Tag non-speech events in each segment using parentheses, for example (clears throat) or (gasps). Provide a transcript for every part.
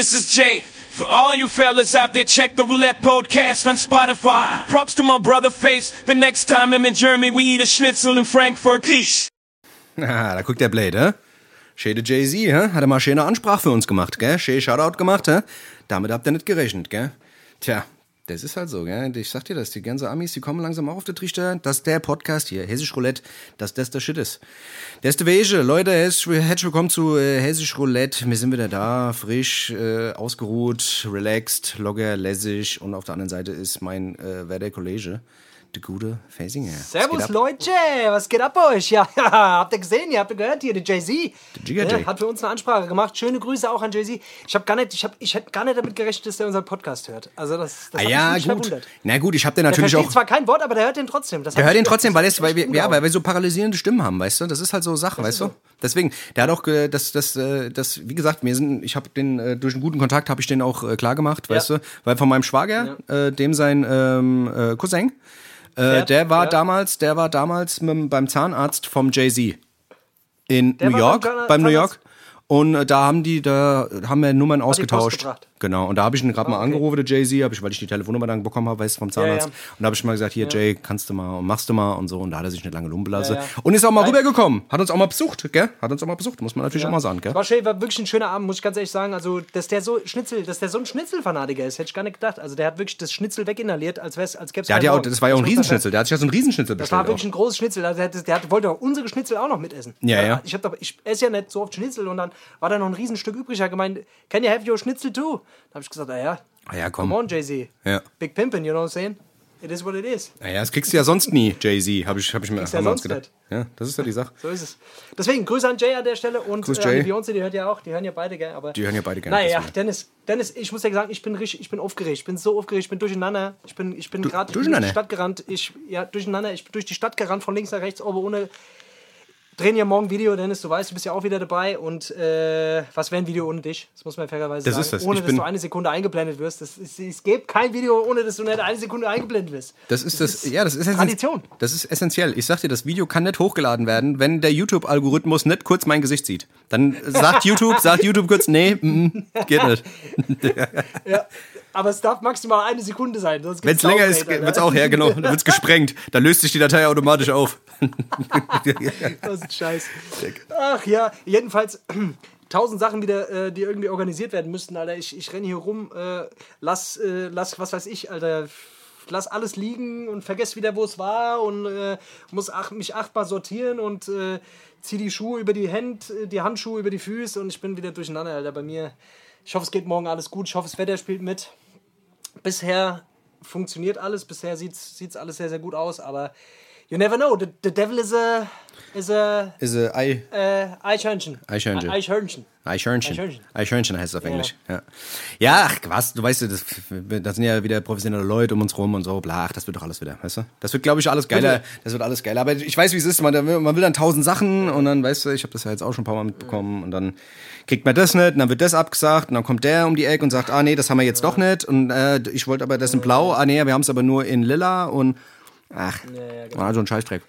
This is Jay. For all you fellas out there, check the Roulette Podcast on Spotify. Props to my brother Face. The next time I'm in Germany, we eat a schnitzel in Frankfurt. Peace. Ah, da guckt der Blade, hä? Schöne Jay-Z, hä? Hat er mal schöne Ansprache für uns gemacht, gell? Schön Shoutout gemacht, hä? Damit habt ihr nicht gerechnet, gell? Tja, das ist halt so, gell? Ich sag dir das, die ganzen Amis, die kommen langsam auch auf den Trichter, dass der Podcast hier, Hessisch Roulette, dass das der Shit ist. Das ist der Wege. Leute, herzlich willkommen zu äh, Hessisch Roulette. Wir sind wieder da, frisch, äh, ausgeruht, relaxed, locker, lässig und auf der anderen Seite ist mein äh, werder Kollege, der gute Fasinger. Servus Leute, was geht ab bei euch? Ja, (laughs) habt ihr gesehen, ihr habt ihr gehört hier, der Jay-Z. Der. Ja, hat für uns eine Ansprache gemacht. Schöne Grüße auch an Jay-Z. Ich habe gar nicht, ich hab, ich hätte gar nicht damit gerechnet, dass der unseren Podcast hört. Also das, das Ah ja, mich gut. verwundert. Na gut, ich hab den Der natürlich versteht auch... zwar kein Wort, aber der hört den trotzdem. Das Der hört ihn trotzdem, weil, es, weil, wir, ja, weil wir so paralysierende Stimmen haben, weißt du? Das ist halt so Sache, weißt du? Deswegen, der hat auch, ge- das, das, äh, das, wie gesagt, wir sind, ich habe den äh, durch einen guten Kontakt habe ich den auch äh, klar gemacht, weißt du? Weil von meinem Schwager, äh, dem sein ähm, äh, Cousin, äh, der war ja. damals, der war damals mit, beim Zahnarzt vom Jay Z in Der New York, beim beim New? York. Und äh, da haben die, da haben wir Nummern ausgetauscht. Genau. Und da habe ich ihn gerade mal okay. angerufen, der Jay-Z, weil ich die Telefonnummer dann bekommen habe, weißt du, vom Zahnarzt. ja. Und da habe ich mal gesagt, hier, Jay, kannst du mal und machst du mal und so. Und da hat er sich nicht lange lumpen lassen. Ja, ja. Und ist auch mal Nein. rübergekommen. Hat uns auch mal besucht, gell? Hat uns auch mal besucht, muss man natürlich auch mal sagen, gell? War schön, war wirklich ein schöner Abend, muss ich ganz ehrlich sagen. Also, dass der so Schnitzel, dass der so ein Schnitzelfanatiker ist, hätte ich gar nicht gedacht. Also, der hat wirklich das Schnitzel weginhaliert, als wär's, als gäbe es ja auch, das war ja auch ein Riesenschnitzel. Der hat sich ja so ein Riesenschnitzel Das war bestellt. wirklich Auch. ein großes Schnitzel. Also der, hat- der hat, wollte auch unsere Schnitzel auch noch mitessen. Ja, ja. Ich, hab ich esse ja nicht so oft Schnitzel und dann war da noch ein Riesenstück übrig. Er hat gemeint, can you have your Schnitzel too? Da habe ich gesagt, naja, Ah ja, komm. come on, Jay-Z. Ja. Big Pimpin', you know what I'm saying? It is what it is. Naja, das kriegst du ja sonst nie, Jay-Z, habe ich, hab ich mir ja sonst gedacht. Ja, das ist ja die Sache. So ist es. Deswegen, Grüße an Jay an der Stelle und Grüß äh, die Beyoncé, die hört ja auch, die hören ja beide gerne. Aber Die hören ja beide gerne, Naja. Dennis, Dennis, ich muss dir sagen, ich bin richtig, ich bin aufgeregt. Ich bin so aufgeregt, ich bin durcheinander. Ich bin, ich bin gerade durch die Stadt gerannt. Ich, ja, durcheinander. Ich bin durch die Stadt gerannt, von links nach rechts, aber ohne. Drehen ja morgen Video, Dennis, du weißt, du bist ja auch wieder dabei. Und äh, was wäre ein Video ohne dich? Das muss man fairerweise Das sagen. ist das. Ohne, Ich dass du eine Sekunde eingeblendet wirst. Das ist, es gibt kein Video, ohne dass du nicht eine Sekunde eingeblendet wirst. Das ist das, ja, das ist Tradition. Das ist essentiell. Ich sag dir, das Video kann nicht hochgeladen werden, wenn der YouTube-Algorithmus nicht kurz mein Gesicht sieht. Dann sagt (laughs) YouTube, sagt YouTube kurz, nee, mm, mm, geht nicht. Ja, (laughs) aber es darf maximal eine Sekunde sein. Wenn es länger ist, Downgrade, wird's Alter. auch, ja, genau, dann wird's gesprengt. Dann löst sich die Datei automatisch auf. (laughs) Das ist ein Scheiß. Ach ja, jedenfalls (clears throat) tausend Sachen wieder, äh, die irgendwie organisiert werden müssten, Alter. Ich, ich renne hier rum, äh, lass, äh, lass, was weiß ich, Alter. Lass alles liegen und vergess wieder, wo es war und äh, muss ach, mich achtbar sortieren und äh, zieh die Schuhe über die Hände, die Handschuhe über die Füße und ich bin wieder durcheinander, Alter. Bei mir. Ich hoffe, es geht morgen alles gut. Ich hoffe, das Wetter spielt mit. Bisher funktioniert alles. Bisher sieht es alles sehr, sehr gut aus, aber you never know. The, the devil is a, is a Ei, äh, Eichhörnchen. Eichhörnchen. Eichhörnchen. Eichhörnchen. Eichhörnchen. Eichhörnchen heißt es auf Englisch. Ja, ja ach, was, du weißt, das, das sind ja wieder professionelle Leute um uns rum und so, bla, ach, das wird doch alles wieder, weißt du? Das wird, glaube ich, alles geiler. Das wird alles geiler. Aber ich weiß, wie es ist. Man, man will dann tausend Sachen und dann, weißt du, ich habe das ja jetzt auch schon ein paar Mal mitbekommen und dann kriegt man das nicht und dann wird das abgesagt und dann kommt der um die Ecke und sagt, ah, nee, das haben wir jetzt doch nicht und äh, ich wollte aber das in blau, ah, nee, wir haben es aber nur in lila und ach, war so ein Scheißdreck.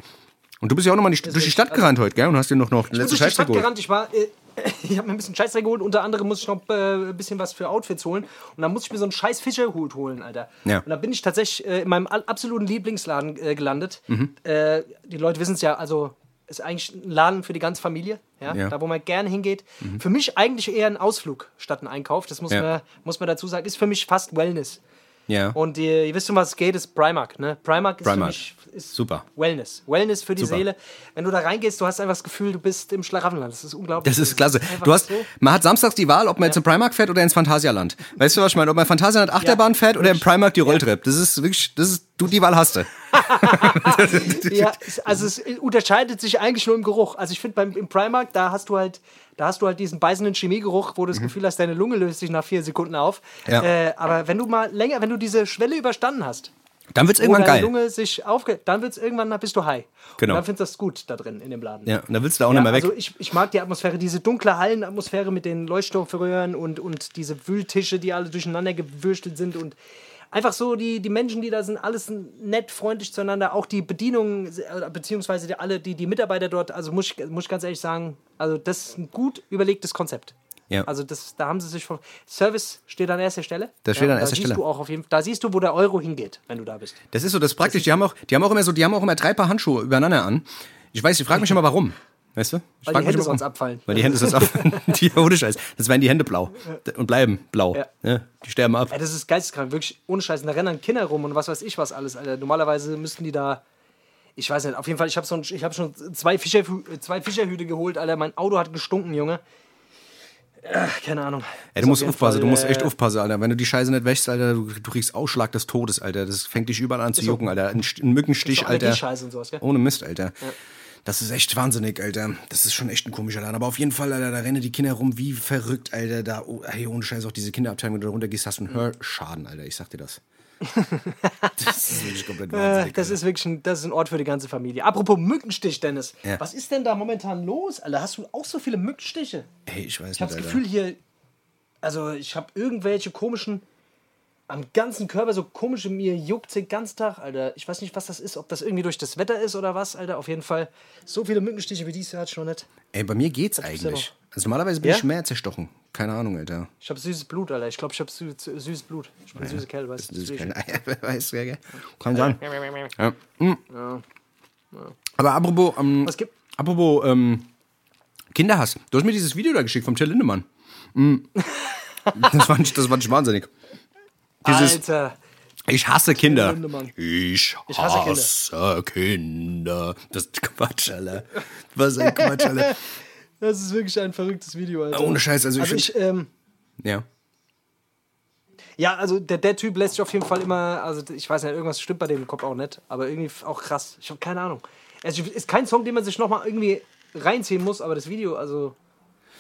Und du bist ja auch nochmal durch die Stadt gerannt heute, gell? Und hast dir noch, noch Ich bin letzte durch die Scheißdreck Stadt geholt. gerannt. Ich war. Ich habe mir ein bisschen Scheißdreck geholt. Unter anderem muss ich noch äh, ein bisschen was für Outfits holen. Und dann muss ich mir so einen scheiß Fischerhut holen, Alter. Ja. Und da bin ich tatsächlich äh, in meinem absoluten Lieblingsladen äh, gelandet. Mhm. Äh, die Leute wissen es ja, also ist eigentlich ein Laden für die ganze Familie, ja, Ja. Mhm. da wo man gerne hingeht. Für mich eigentlich eher ein Ausflug statt ein Einkauf. Das muss, Ja. man, muss man dazu sagen. Ist für mich fast Wellness. Ja. Und ihr, ihr wisst, um was es geht, ist Primark. Ne? Primark ist Primark. für mich ist Super. Wellness. Wellness für die Super. Seele. Wenn du da reingehst, du hast einfach das Gefühl, du bist im Schlaraffenland. Das ist unglaublich. Das ist klasse. einfach Du hast, so- man hat samstags die Wahl, ob man jetzt in Primark fährt oder ins Phantasialand. Weißt du, was ich meine? Ob man in Phantasialand Achterbahn fährt oder im Primark die Rolltreppe. Das ist wirklich, das ist, du, die Wahl hast du. (laughs) ja, also es unterscheidet sich eigentlich nur im Geruch. Also ich finde beim im Primark, da hast du halt, da hast du halt diesen beißenden Chemiegeruch, wo du das Gefühl hast, deine Lunge löst sich nach vier Sekunden auf. Mhm. Ja. Äh, aber wenn du mal länger, wenn du diese Schwelle überstanden hast, Dann wird's wo irgendwann deine geil. Lunge sich aufge, dann wird's irgendwann, dann bist du high. Genau. Und dann findest du das gut da drin in dem Laden. Ja, und dann willst du da auch Ja, nicht mehr weg. Also ich, ich mag die Atmosphäre, diese dunkle Hallenatmosphäre mit den Leuchtstoffröhren und, und diese Wühltische, die alle durcheinander gewürstelt sind und einfach so die, die Menschen, die da sind, alles nett, freundlich zueinander, auch die Bedienung, äh, beziehungsweise die, alle die, die Mitarbeiter dort, also muss ich, muss ich ganz ehrlich sagen, also das ist ein gut überlegtes Konzept. Ja. Also das, da haben sie sich von. Service steht an erster Stelle. Das steht an da erster siehst Stelle. Du auch auf jeden, da siehst du, wo der Euro hingeht, wenn du da bist. Das ist so, das ist praktisch. Die haben auch, die haben auch immer so, die haben auch immer drei Paar Handschuhe übereinander an. Ich weiß, ich frage mich (laughs) immer, warum. Weißt du? Ich Weil die Hände sonst abfallen. Weil die Hände sonst abfallen. (laughs) (laughs) die, ohne Scheiß. Das werden die Hände blau. Und bleiben blau. Ja. Ja, die sterben ab. Ey, das ist geisteskrank, wirklich ohne Scheiß. Da rennen Kinder rum und was weiß ich was alles, Alter. Normalerweise müssten die da. Ich weiß nicht, auf jeden Fall, ich habe so hab schon zwei, Fischer, zwei Fischerhüte geholt, Alter. Mein Auto hat gestunken, Junge. Äh, keine Ahnung. Ey, du musst aufpassen, Fall, du musst äh, echt aufpassen, Alter. Wenn du die Scheiße nicht wäschst, Alter, du, du kriegst Ausschlag des Todes, Alter. Das fängt dich überall an zu jucken, Alter. Ein, ein Mückenstich, so Alter. Ohne Mist, Alter. Das ist echt wahnsinnig, Alter. Das ist schon echt ein komischer Laden. Aber auf jeden Fall, Alter, da rennen die Kinder rum wie verrückt, Alter. Da, oh, hey, ohne Scheiß, auch diese Kinderabteilung, wenn du da runtergehst, hast du einen Hörschaden, Alter. Ich sag dir das. (laughs) das ist wirklich komplett Äh, wahnsinnig. das Alter. ist wirklich ein, das ist ein Ort für die ganze Familie. Apropos Mückenstich, Dennis. Ja. Was ist denn da momentan los, Alter? Hast du auch so viele Mückenstiche? Ey, ich weiß Ich habe nicht, das Alter. Gefühl hier, also ich habe irgendwelche komischen, am ganzen Körper so komische, mir juckt den ganzen Tag, Alter. Ich weiß nicht, was das ist, ob das irgendwie durch das Wetter ist oder was, Alter. Auf jeden Fall, so viele Mückenstiche wie dieses Jahr hatte ich noch nicht. Ey, bei mir geht's gibt's eigentlich. ja? Also normalerweise bin Ja? ich mehr zerstochen. Keine Ahnung, Alter. Ich habe süßes Blut, Alter. Ich glaube, ich habe sü sü- süßes Blut. Ich bin ein süßer Kerl, weißt Das du. kein, (laughs) wer weiß, wer, gell? Kann sein. Ja. hm. Aber apropos, ähm, Was gibt- apropos ähm, Kinderhass. Du hast mir dieses Video da geschickt vom Till Lindemann. Hm. (laughs) Das fand ich, das fand ich wahnsinnig. Dieses, Alter. ich hasse Kinder. Ich hasse Kinder. Das ist Quatsch, Alter. Was ein Quatsch, Alter. Das ist wirklich ein verrücktes Video, Alter. Ohne Scheiß, also ich Also ich, ähm, Ja. Ja, also der, der Typ lässt sich auf jeden Fall immer, also ich weiß nicht, irgendwas stimmt bei dem Kopf auch nicht, aber irgendwie auch krass. Ich habe keine Ahnung. Also ist kein Song, den man sich nochmal irgendwie reinziehen muss, aber das Video, also.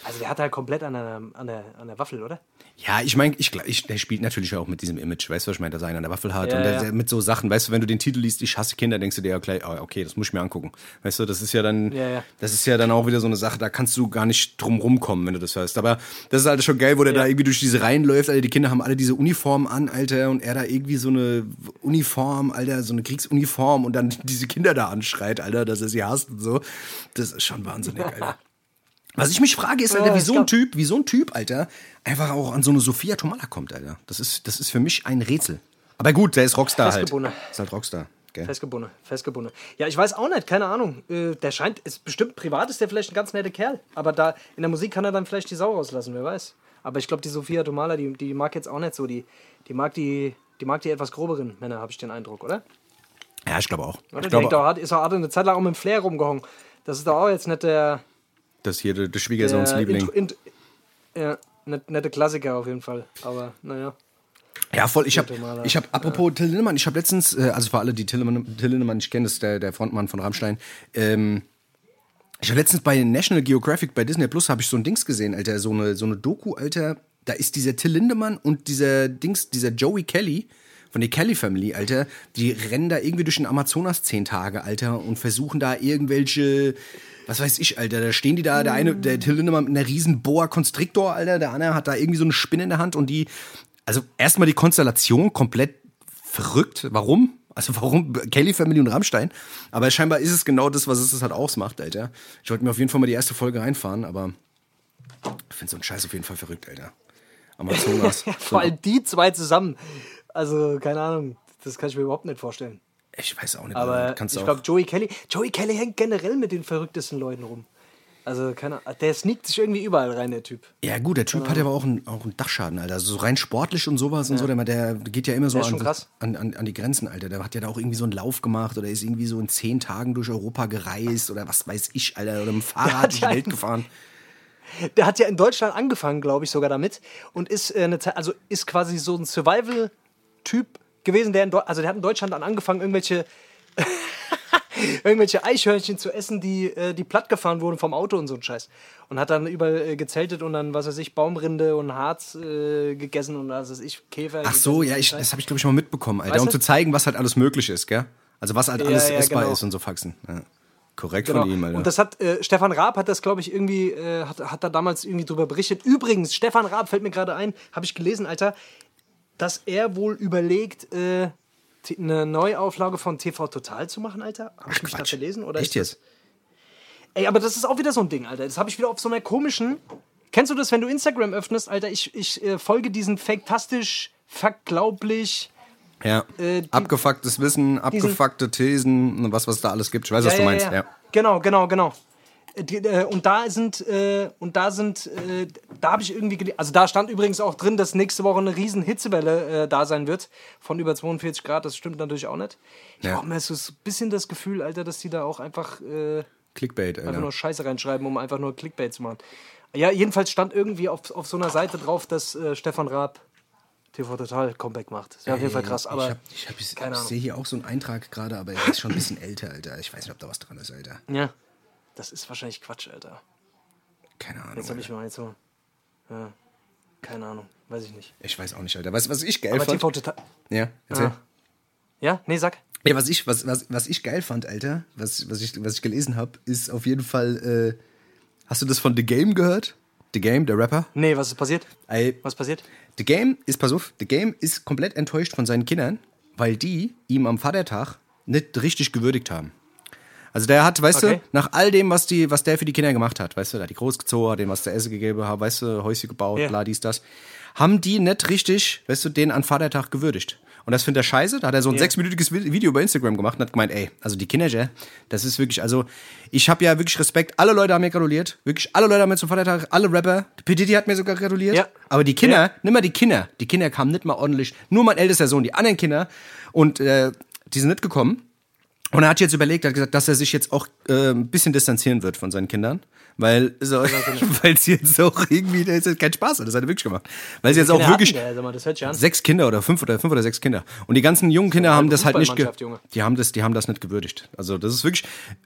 Also der hat halt komplett an der, an der, an der Waffel, oder? Ja, ich meine, ich, ich, der spielt natürlich auch mit diesem Image, weißt du, was ich meine, dass er einen an der Waffel hat Ja, und der, ja. mit so Sachen, weißt du, wenn du den Titel liest, ich hasse Kinder, denkst du dir ja gleich, ah, okay, das muss ich mir angucken. Weißt du, das ist ja dann, Ja, ja. das ist ja dann auch wieder so eine Sache, da kannst du gar nicht drum rumkommen, wenn du das hörst. Aber das ist halt schon geil, wo der da irgendwie durch diese Reihen läuft, Alter, die Kinder haben alle diese Uniformen an, Alter, und er da irgendwie so eine Uniform, Alter, so eine Kriegsuniform und dann (laughs) diese Kinder da anschreit, Alter, dass er sie hasst und so. Das ist schon wahnsinnig, Alter. (laughs) Was ich mich frage, ist, Alter, Ja, wie so ein Typ, wie so ein Typ, Alter, einfach auch an so eine Sophia Tomala kommt, Alter. Das ist, das ist für mich ein Rätsel. Aber gut, der ist Rockstar halt. Ist halt Rockstar. Gell? Festgebunden, festgebunden. Ja, ich weiß auch nicht, keine Ahnung. Äh, Der scheint, ist bestimmt privat, ist der vielleicht ein ganz netter Kerl. Aber da in der Musik kann er dann vielleicht die Sau rauslassen, wer weiß. Aber ich glaube, die Sophia Tomala, die, die mag jetzt auch nicht so. Die, die mag die, die mag die etwas groberen Männer, habe ich den Eindruck, oder? Ja, ich glaube auch. Oder? Ich glaube, auch, ist auch eine Zeit lang auch mit dem Flair rumgehangen. Das ist doch auch jetzt nicht der, das hier der, der der Schwiegersohns-Liebling. Int- ja, nicht, nette Klassiker auf jeden Fall. Aber naja. Ja, voll. Ich habe, ich habe, apropos Till Lindemann, ich habe letztens, äh, also für alle, die Till Lindemann, Till Lindemann nicht kennen, das ist der, der Frontmann von Rammstein. Ähm, ich habe letztens bei National Geographic, bei Disney Plus, habe ich so ein Dings gesehen, Alter, so eine, so eine Doku, Alter. Da ist dieser Till Lindemann und dieser Dings, dieser Joey Kelly von der Kelly Family, Alter, die rennen da irgendwie durch den Amazonas zehn Tage, Alter, und versuchen da irgendwelche, was weiß ich, Alter, da stehen die da, der eine, der Till Lindemann mit einer riesen Boa Constrictor, Alter, der andere hat da irgendwie so eine Spinne in der Hand und die, also erstmal die Konstellation komplett verrückt. Warum? Also (laughs) warum Kelly Family und Rammstein? Aber scheinbar ist es genau das, was es halt ausmacht, Alter. Ich wollte mir auf jeden Fall mal die erste Folge reinfahren, aber ich finde so einen Scheiß auf jeden Fall verrückt, Alter. Amazonas. (laughs) Vor allem die zwei zusammen. Also, keine Ahnung. Das kann ich mir überhaupt nicht vorstellen. Ich weiß auch nicht, Aber kannst ich glaube, Joey Kelly, Joey Kelly hängt generell mit den verrücktesten Leuten rum. Also, keine Ahnung. Der sneakt sich irgendwie überall rein, der Typ. Ja, gut, der Typ hat ja aber auch einen, auch einen Dachschaden, Alter. Also so rein sportlich und sowas und so, der, der geht ja immer so an, an, an, an die Grenzen, Alter. Der hat ja da auch irgendwie so einen Lauf gemacht oder ist irgendwie so in zehn Tagen durch Europa gereist oder was weiß ich, Alter, oder mit dem (laughs) Fahrrad hat durch die ja Welt gefahren. Der hat ja in Deutschland angefangen, glaube ich, sogar damit. Und ist, äh, eine Zeit, also ist quasi so ein Survival-Typ gewesen, der in, Deu also der hat in Deutschland dann angefangen, irgendwelche, (laughs) irgendwelche Eichhörnchen zu essen, die, äh, die platt gefahren wurden vom Auto und so ein Scheiß. Und hat dann überall äh, gezeltet und dann, was weiß ich, Baumrinde und Harz äh, gegessen und was weiß ich, Käfer. Ach so, ja, ich, das habe ich glaube ich mal mitbekommen, Alter. Weißt um du? zu zeigen, was halt alles möglich ist, gell? Also was halt Ja, alles ja, essbar genau. ist und so Faxen. Ja. Korrekt Genau. von ihm, Alter. Und das hat äh, Stefan Raab hat das, glaube ich, irgendwie, äh, hat, hat da damals irgendwie drüber berichtet. Übrigens, Stefan Raab fällt mir gerade ein, habe ich gelesen, Alter, dass er wohl überlegt, äh, eine Neuauflage von TV Total zu machen, Alter. Habe ich mich da Quatsch. verlesen? Oder Echt jetzt? Ey, aber das ist auch wieder so ein Ding, Alter. Das habe ich wieder auf so einer komischen, Kennst du das, wenn du Instagram öffnest, Alter? Ich, ich äh, folge diesen fake-tastisch, verglaublich. Ja. Äh, die- Abgefucktes Wissen, abgefuckte Thesen, und was, was da alles gibt. Ich weiß, was du meinst. Ja, Genau, genau, genau. Äh, und da sind, äh, und da sind, äh, da habe ich irgendwie, also da stand übrigens auch drin, dass nächste Woche eine riesen Hitzewelle da sein wird von über 42 Grad. Das stimmt natürlich auch nicht. Ich Ja. habe mir so ein bisschen das Gefühl, Alter, dass die da auch einfach, Clickbait, einfach Alter. nur Scheiße reinschreiben, um einfach nur Clickbait zu machen. Ja, jedenfalls stand irgendwie auf, auf so einer Seite drauf, dass äh, Stefan Raab TV Total Comeback macht. Das wäre auf jeden Fall krass, aber ich hab, ich, hab, ich, sehe hier auch so einen Eintrag gerade, aber er ist schon ein bisschen älter, Alter. Ich weiß nicht, ob da was dran ist, Alter. ja, das ist wahrscheinlich Quatsch, Alter. Keine Ahnung. Jetzt habe ich mal jetzt so, ja, keine Ahnung, weiß ich nicht. Ich weiß auch nicht, Alter. Weißt du, was ich geil Aber fand? TV Total, Ja, erzähl. Ah. ja, nee, sag. Ja, was ich, was, was, was ich geil fand, Alter, was, was, ich, was ich gelesen habe, ist auf jeden Fall, äh, hast du das von The Game gehört? The Game, der Rapper? Nee, was ist passiert? Ey, Was passiert? The Game ist, pass auf, The Game ist komplett enttäuscht von seinen Kindern, weil die ihm am Vatertag nicht richtig gewürdigt haben. Also der hat, weißt Okay. du, nach all dem, was, die, was der für die Kinder gemacht hat, weißt du, der hat die großgezogen, hat denen was zu essen gegeben, hat, weißt du, Häuschen gebaut, Ja. bla, dies, das, haben die nicht richtig, weißt du, den an Vatertag gewürdigt. Und das findet er scheiße. Da hat er so ein Ja. sechsminütiges Vi- Video bei Instagram gemacht und hat gemeint, ey, also die Kinder, ja, das ist wirklich, also ich habe ja wirklich Respekt. Alle Leute haben mir gratuliert. Wirklich alle Leute haben mir zum Vatertag, alle Rapper. P. Diddy hat mir sogar gratuliert. Ja. Aber die Kinder, Ja. nimm mal die Kinder. Die Kinder kamen nicht mal ordentlich. Nur mein ältester Sohn, die anderen Kinder. Und äh, die sind nicht gekommen. Und er hat jetzt überlegt, hat gesagt, dass er sich jetzt auch äh, ein bisschen distanzieren wird von seinen Kindern. Weil so, (laughs) weil sie jetzt auch irgendwie, das ist jetzt kein Spaß, das hat er wirklich gemacht. Weil sie jetzt auch wirklich der, das sechs Kinder oder fünf oder fünf oder sechs Kinder. Und die ganzen jungen Kinder haben das halt nicht, die haben das, die haben das nicht gewürdigt. Also das ist wirklich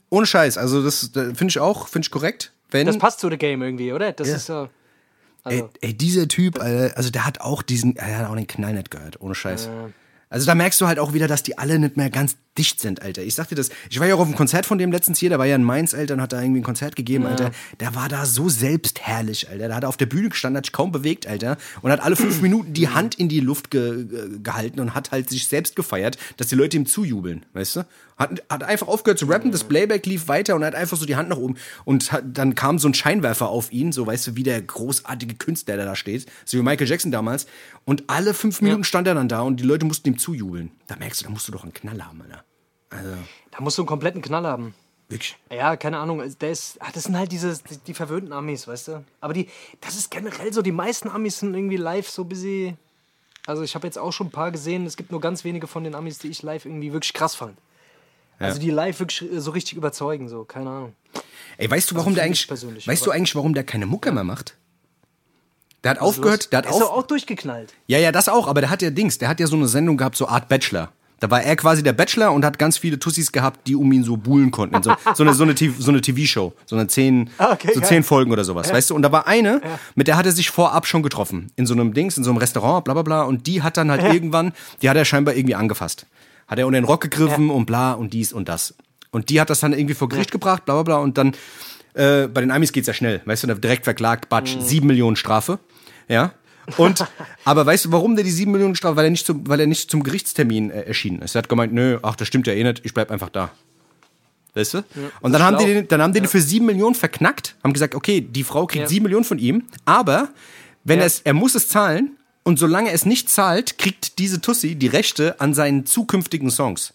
ohne Scheiß. Also das äh, finde ich auch, finde ich korrekt. Wenn Das passt zu The Game irgendwie, oder? Das Ja. ist so. Ey, Also, ey, dieser Typ, äh, also der hat auch diesen, er hat auch den Knall nicht gehört, ohne Scheiß. Also da merkst du halt auch wieder, dass die alle nicht mehr ganz dicht sind, Alter. Ich sag dir das, ich war ja auch auf einem Konzert von dem letztens hier, der war ja in Mainz, Alter, und hat da irgendwie ein Konzert gegeben, Alter. Der war da so selbstherrlich, Alter. Der hat auf der Bühne gestanden, hat sich kaum bewegt, Alter. Und hat alle fünf (clears throat) Minuten die Hand in die Luft ge ge gehalten und hat halt sich selbst gefeiert, dass die Leute ihm zujubeln, weißt du? Hat, hat einfach aufgehört zu rappen, das Playback lief weiter und er hat einfach so die Hand nach oben. Und hat, dann kam so ein Scheinwerfer auf ihn, so weißt du, wie der großartige Künstler, der da steht. So wie Michael Jackson damals. Und alle fünf Minuten stand er dann da und die Leute mussten ihm zujubeln. Da merkst du, da musst du doch einen Knall haben, Alter. Also, da musst du einen kompletten Knall haben. wirklich. Ja, keine Ahnung. Der ist, ah, das sind halt diese, die, die verwöhnten Amis, weißt du? Aber die, das ist generell so, die meisten Amis sind irgendwie live so busy. Also ich habe jetzt auch schon ein paar gesehen, es gibt nur ganz wenige von den Amis, die ich live irgendwie wirklich krass fand. Also die live wirklich so richtig überzeugen, so, keine Ahnung. Ey, weißt du, warum für der eigentlich, weißt du eigentlich, warum der keine Mucke mehr macht? Der hat Was aufgehört, der hat Der ist auf, auch durchgeknallt. Ja, ja, das auch, aber der hat ja Dings, der hat ja so eine Sendung gehabt, so Art Bachelor. Da war er quasi der Bachelor und hat ganz viele Tussis gehabt, die um ihn so buhlen konnten. So, so eine, so eine, so eine TV-Show, so eine zehn, (laughs) Ah, okay, so zehn Folgen oder sowas, weißt du? Und da war eine, mit der hat er sich vorab schon getroffen. In so einem Dings, in so einem Restaurant, bla bla bla. Und die hat dann halt irgendwann, die hat er scheinbar irgendwie angefasst. Hat er unter den Rock gegriffen und bla und dies und das. Und die hat das dann irgendwie vor Gericht gebracht, bla bla bla. Und dann, äh, bei den Amis geht's ja schnell, weißt du, direkt verklagt, Batsch, sieben Millionen Strafe. Ja. Und, (laughs) aber weißt du, warum der die sieben Millionen Strafe? Weil er nicht zum, weil er nicht zum Gerichtstermin äh, erschienen ist. Er hat gemeint, nö, ach, das stimmt ja eh nicht, ich bleib einfach da. Weißt du? und dann haben, die den, dann haben die den für sieben Millionen verknackt, haben gesagt, okay, die Frau kriegt Ja. sieben Millionen von ihm, aber wenn Ja. er es, er muss es zahlen und solange es nicht zahlt, kriegt diese Tussi die Rechte an seinen zukünftigen Songs.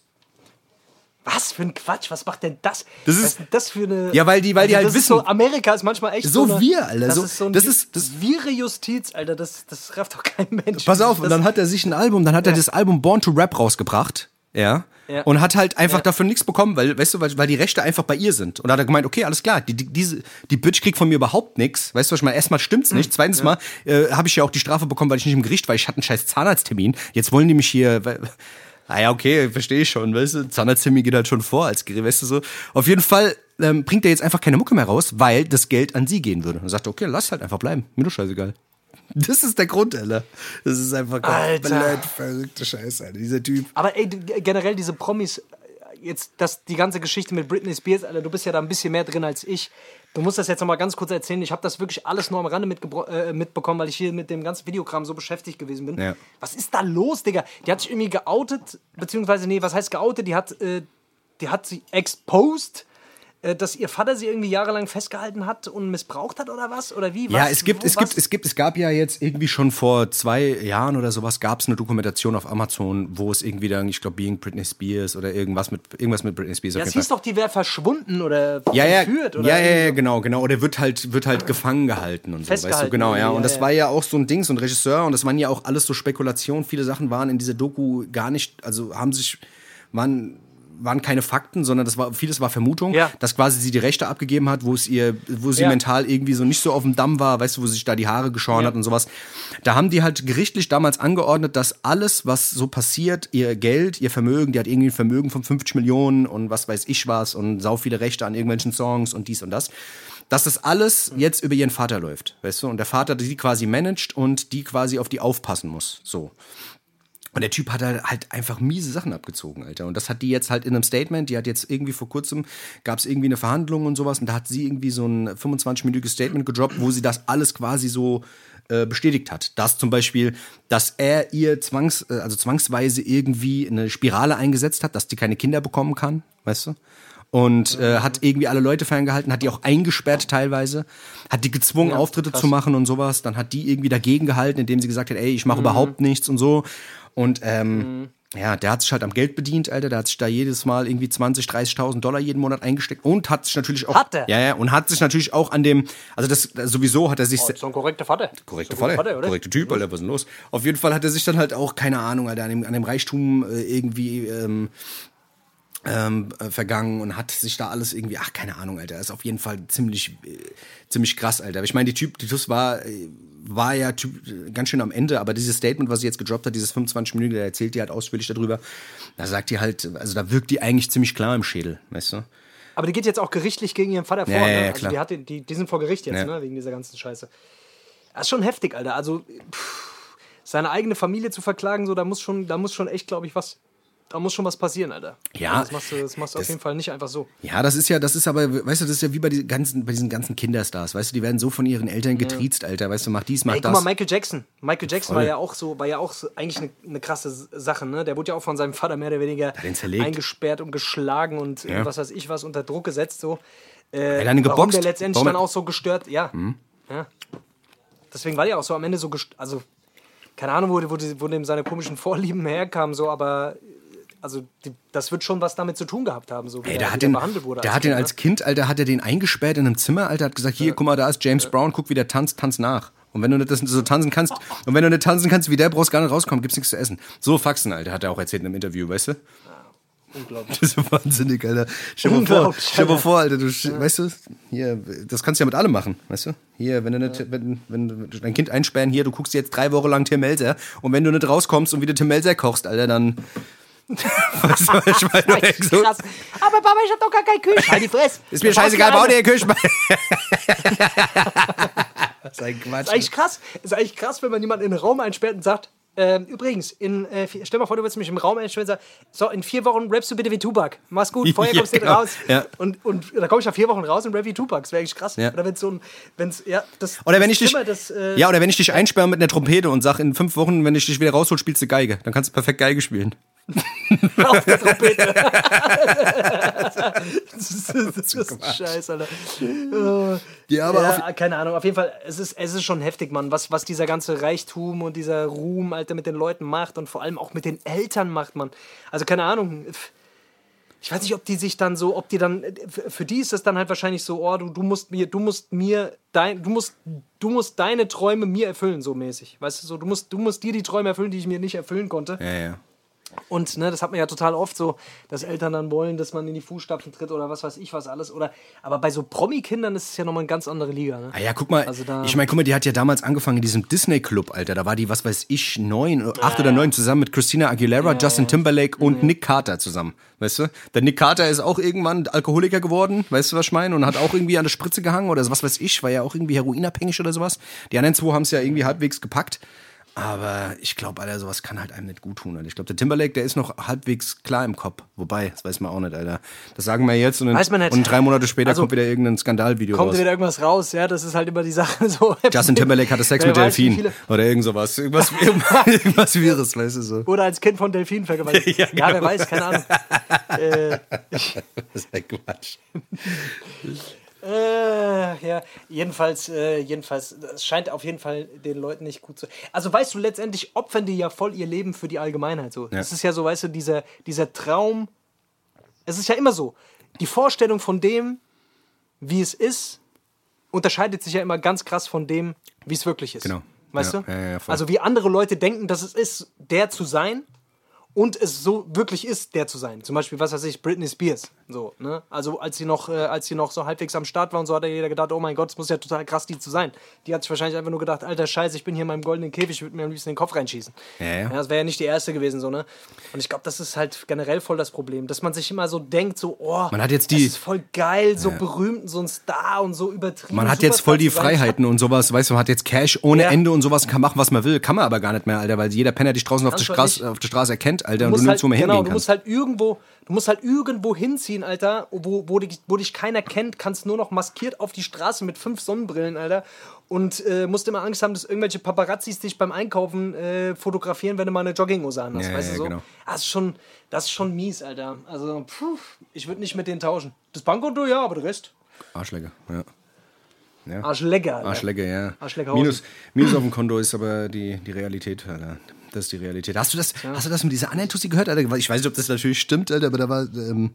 Was für ein Quatsch, was macht denn das? Das ist- was ist das für eine. Ja, weil die- weil die halt das Ist so, wissen- Amerika ist manchmal echt So so. eine, wir, Alter, Das so- ist so das ist- das- wirre Justiz, Alter, das, das rafft doch kein Mensch. Pass auf, das, und dann hat er sich ein Album, dann hat er das Album Born to Rap rausgebracht. Ja. Ja. Und hat halt einfach Ja. dafür nichts bekommen, weil, weißt du, weil, weil die Rechte einfach bei ihr sind. Und da hat er gemeint, okay, alles klar, die, die, diese, die Bitch kriegt von mir überhaupt nichts. Weißt du, was ich meine? Erstmal stimmt's nicht. Zweitens mal äh, habe ich ja auch die Strafe bekommen, weil ich nicht im Gericht war. Ich hatte einen scheiß Zahnarzttermin. Jetzt wollen die mich hier. weil- Ah ja, okay, verstehe ich schon, weißt du, Zahnarzttermin geht halt schon vor als Gericht, weißt du so. Auf jeden Fall ähm, bringt er jetzt einfach keine Mucke mehr raus, weil das Geld an sie gehen würde. Und er sagt, okay, lass halt einfach bleiben. Mir doch scheißegal. Das ist der Grund, Alter. Das ist einfach komplett verrückte Scheiße, Alter. Dieser Typ. Aber ey, generell diese Promis, äh, jetzt das, die ganze Geschichte mit Britney Spears, Alter, du bist ja da ein bisschen mehr drin als ich. Du musst das jetzt nochmal ganz kurz erzählen. Ich habe das wirklich alles nur am Rande äh, mitbekommen, weil ich hier mit dem ganzen Videokram so beschäftigt gewesen bin. Ja. Was ist da los, Digga? Die hat sich irgendwie geoutet, beziehungsweise, nee, was heißt geoutet? Die hat, äh, die hat sie exposed, dass ihr Vater sie irgendwie jahrelang festgehalten hat und missbraucht hat oder was? Oder wie? Ja, Was? es gibt, es was? gibt, es gibt, es gab ja jetzt irgendwie schon vor zwei Jahren oder sowas gab es eine Dokumentation auf Amazon, wo es irgendwie dann, ich glaube, Being Britney Spears oder irgendwas mit, irgendwas mit Britney Spears. Ja, es hieß doch, die wäre verschwunden oder ja, ja, entführt oder ja, ja, ja, genau, genau. Oder wird halt, wird halt gefangen gehalten und so, weißt du, genau, ja. Und ja, das ja. war ja auch so ein Ding, so ein Regisseur und das waren ja auch alles so Spekulationen. Viele Sachen waren in dieser Doku gar nicht, also haben sich, waren, waren keine Fakten, sondern das war, vieles war Vermutung, Ja. dass quasi sie die Rechte abgegeben hat, wo es ihr, wo sie Ja. mental irgendwie so nicht so auf dem Damm war, weißt du, wo sie sich da die Haare geschoren Ja. hat und sowas. Da haben die halt gerichtlich damals angeordnet, dass alles, was so passiert, ihr Geld, ihr Vermögen, die hat irgendwie ein Vermögen von 50 Millionen und was weiß ich was und sau viele Rechte an irgendwelchen Songs und dies und das. Dass das alles jetzt über ihren Vater läuft, weißt du? Und der Vater die quasi managt und die quasi auf die aufpassen muss. So. Und der Typ hat halt halt einfach miese Sachen abgezogen, Alter. Und das hat die jetzt halt in einem Statement, die hat jetzt irgendwie vor kurzem, gab es irgendwie eine Verhandlung und sowas, und da hat sie irgendwie so ein 25-minütiges Statement gedroppt, wo sie das alles quasi so äh, bestätigt hat. Dass zum Beispiel, dass er ihr zwangs, äh, also zwangsweise irgendwie eine Spirale eingesetzt hat, dass die keine Kinder bekommen kann, weißt du? Und äh, hat irgendwie alle Leute ferngehalten, hat die auch eingesperrt teilweise, hat die gezwungen, Auftritte zu machen und sowas. Dann hat die irgendwie dagegen gehalten, indem sie gesagt hat, ey, ich mache überhaupt nichts und so. Und ähm, ja, der hat sich halt am Geld bedient, Alter. Der hat sich da jedes Mal irgendwie 20, 30.000 Dollar jeden Monat eingesteckt und hat sich natürlich auch. Hat er? Ja, ja, und hat sich natürlich auch an dem, also das sowieso hat er sich. Oh, so ein korrekter Vater. Korrekte so Vater, guter oder? korrekte Typ, Alter, was ist denn los? Auf jeden Fall hat er sich dann halt auch, keine Ahnung, Alter, an dem, an dem Reichtum äh, irgendwie ähm, ähm, äh, vergangen und hat sich da alles irgendwie, ach, keine Ahnung, Alter, ist auf jeden Fall ziemlich, äh, ziemlich krass, Alter. Aber ich meine, die Typ, die TUS war, äh, war ja typ, äh, ganz schön am Ende, aber dieses Statement, was sie jetzt gedroppt hat, dieses 25 Minuten, da erzählt die halt ausführlich darüber, da sagt die halt, also da wirkt die eigentlich ziemlich klar im Schädel, weißt du? Aber die geht jetzt auch gerichtlich gegen ihren Vater vor. Ja, ja, ne? ja, also klar. die, hat, die, die sind vor Gericht jetzt, Ja. ne? wegen dieser ganzen Scheiße. Das ist schon heftig, Alter. Also pff, seine eigene Familie zu verklagen, so, da muss schon, da muss schon echt, glaube ich, was. Da muss schon was passieren, Alter. Ja, Also das machst du, das machst du auf das- jeden Fall nicht einfach so. Ja, das ist ja, das ist aber, weißt du, das ist ja wie bei diesen ganzen, bei diesen ganzen Kinderstars, weißt du, die werden so von ihren Eltern getriezt, Alter, weißt du, mach dies, mach Ey, guck das. mal, Michael Jackson. Michael Jackson Voll. war ja auch so, war ja auch so eigentlich eine, eine krasse Sache, ne? Der wurde ja auch von seinem Vater mehr oder weniger eingesperrt und geschlagen und Ja. was weiß ich was unter Druck gesetzt so. Äh, Er hat einen warum geboxt. der letztendlich Warum dann Mhm. auch so gestört, ja. ja. Deswegen war der auch so am Ende so gest also keine Ahnung, wo, wo, wo dem seine komischen Vorlieben herkamen, so, aber also die, das wird schon was damit zu tun gehabt haben, so wie Ey, er, der wie hat den, behandelt wurde. der hat den als? Kind, Alter, hat er den eingesperrt in einem Zimmer, Alter, hat gesagt, hier, guck mal, da ist James Brown, guck, wie der tanzt, tanz nach. Und wenn du nicht das so tanzen kannst, (laughs) und wenn du nicht tanzen kannst wie der, brauchst gar nicht rauskommen, gibt's nichts zu essen. So Faxen, Alter, hat er auch erzählt in einem Interview, weißt du? Unglaublich. (laughs) Das ist wahnsinnig, Alter. Stell dir vor, stell dir vor, Alter, du, weißt du, hier, das kannst du ja mit allem machen, weißt du? Hier, wenn du nicht, wenn, wenn du dein Kind einsperren, hier, du guckst jetzt drei Wochen lang Tim Melzer, und wenn du nicht rauskommst und wieder Tim Melzer kochst, Alter, dann, (laughs) was ich meine? Echt So, krass. Aber Papa, ich hab doch gar keinen Kühlschrank. Halt die Fresse. ist mir scheißegal, bau dir den Kühlschrank. Das (laughs) ist ein Quatsch. ist eigentlich krass. Ist eigentlich krass, wenn man jemanden in einen Raum einsperrt und sagt, ähm, übrigens, in, äh, stell mal vor, du willst mich im Raum einsperren und sagst, so, in vier Wochen rappst du bitte wie Tupac. Mach's gut, vorher (laughs) Ja, kommst du nicht genau. raus. Ja. Und, und da komme ich nach vier Wochen raus und rap wie Tupac. Das wäre eigentlich krass. Ja. Oder wenn so ein, wenn's, ja, das, Oder wenn das ich dich, Zimmer, das, äh, ja, oder wenn ich dich einsperre mit einer Trompete und sag, in fünf Wochen, wenn ich dich wieder raushol, spielst du Geige. Dann kannst du perfekt Geige spielen. (laughs) auf der Trompete. (laughs) das ist, das ist scheiße, Alter. Ja, aber ja, keine Ahnung. Auf jeden Fall, es ist, es ist schon heftig, Mann, was, was dieser ganze Reichtum und dieser Ruhm, Alter, mit den Leuten macht und vor allem auch mit den Eltern macht, Mann. Also keine Ahnung. Ich weiß nicht, ob die sich dann so, ob die dann, für- für die ist es dann halt wahrscheinlich so, oh, du, du musst mir, du musst mir, dein, du musst, du musst deine Träume mir erfüllen, so mäßig. Weißt du, so, du musst, du musst dir die Träume erfüllen, die ich mir nicht erfüllen konnte. Ja, ja. Und ne, das hat man ja total oft so, dass Eltern dann wollen, dass man in die Fußstapfen tritt oder was weiß ich was alles. Oder aber bei so Promi-Kindern ist es ja nochmal eine ganz andere Liga. Ne? Ah ja, guck mal, Also da- ich meine, guck mal, die hat ja damals angefangen in diesem Disney-Club, Alter. Da war die, was weiß ich, neun, acht oder neun zusammen mit Christina Aguilera, Justin Timberlake und Nick Carter zusammen. Weißt du? Der Nick Carter ist auch irgendwann Alkoholiker geworden, weißt du, was ich meine? Und hat auch irgendwie an der Spritze gehangen oder was weiß ich, war ja auch irgendwie heroinabhängig oder sowas. Die anderen zwei haben es ja irgendwie halbwegs gepackt. Aber ich glaube, Alter, sowas kann halt einem nicht gut tun. Alter. Ich glaube, der Timberlake, der ist noch halbwegs klar im Kopf. Wobei, das weiß man auch nicht, Alter. Das sagen wir jetzt und, in, Weiß man nicht. und drei Monate später Also, kommt wieder irgendein Skandalvideo Kommt raus. wieder irgendwas raus, ja, das ist halt immer die Sache (laughs) so. Justin Timberlake hatte Sex mit weiß, wie Delfin. viele- Oder irgend sowas. Irgendwas, (laughs) irgendwas Wirres, weißt du so. Oder als Kind von Delfinen vergewaltigt. (laughs) ja, Ja, wer genau. weiß, keine Ahnung. äh, Das ist ja Quatsch. Äh, ja, jedenfalls, äh, jedenfalls, es scheint auf jeden Fall den Leuten nicht gut zu. Also weißt du, letztendlich opfern die ja voll ihr Leben für die Allgemeinheit. So, das ist ja so, weißt du, dieser, dieser Traum. Es ist ja immer so. Die Vorstellung von dem, wie es ist, unterscheidet sich ja immer ganz krass von dem, wie es wirklich ist. Genau. Weißt Ja, du? ja, ja, also wie andere Leute denken, dass es ist, der zu sein und es so wirklich ist, der zu sein. Zum Beispiel, was weiß ich, Britney Spears. So, ne? Also als sie noch, äh, als sie noch so halbwegs am Start war und so hat ja jeder gedacht, oh mein Gott, es muss ja total krass, die zu sein. Die hat sich wahrscheinlich einfach nur gedacht, alter Scheiße, ich bin hier in meinem goldenen Käfig, ich würde mir am liebsten den Kopf reinschießen. Ja, ja. das wäre ja nicht die erste gewesen, so, ne? Und ich glaube, das ist halt generell voll das Problem, dass man sich immer so denkt, so, oh, Man hat jetzt die- das ist voll geil, so berühmt, und so ein Star und so übertrieben. Man hat jetzt voll die. Freiheiten und sowas, weißt du, man hat jetzt Cash ohne Ja. Ende und sowas, kann machen, was man will, kann man aber gar nicht mehr, Alter, weil jeder Penner dich draußen auf der, Straße, auf der Straße erkennt, Alter, Du und musst du halt, nirgendwo mehr genau, hingehen du kannst. musst halt irgendwo, du musst halt irgendwo hinziehen, Alter, wo, wo, dich, wo dich keiner kennt, kannst nur noch maskiert auf die Straße mit fünf Sonnenbrillen, Alter. Und äh, musst immer Angst haben, dass irgendwelche Paparazzis dich beim Einkaufen äh, fotografieren, wenn du mal eine Jogginghose an hast. Ja, weißt ja, du so? genau. Das ist schon, das ist schon mies, Alter. Also, puh, ich würde nicht mit denen tauschen. Das Bankkonto, ja, aber der Rest. Arschlecker, ja. ja. Arschlecker. Alter. Arschlecker, ja. Arschleckerhausen. Minus, Minus auf dem Konto ist aber die, die Realität, Alter. Das ist die Realität. Hast du das, hast du das mit dieser Anentussi gehört, Alter? Ich weiß nicht, ob das natürlich stimmt, Alter, aber da war ähm,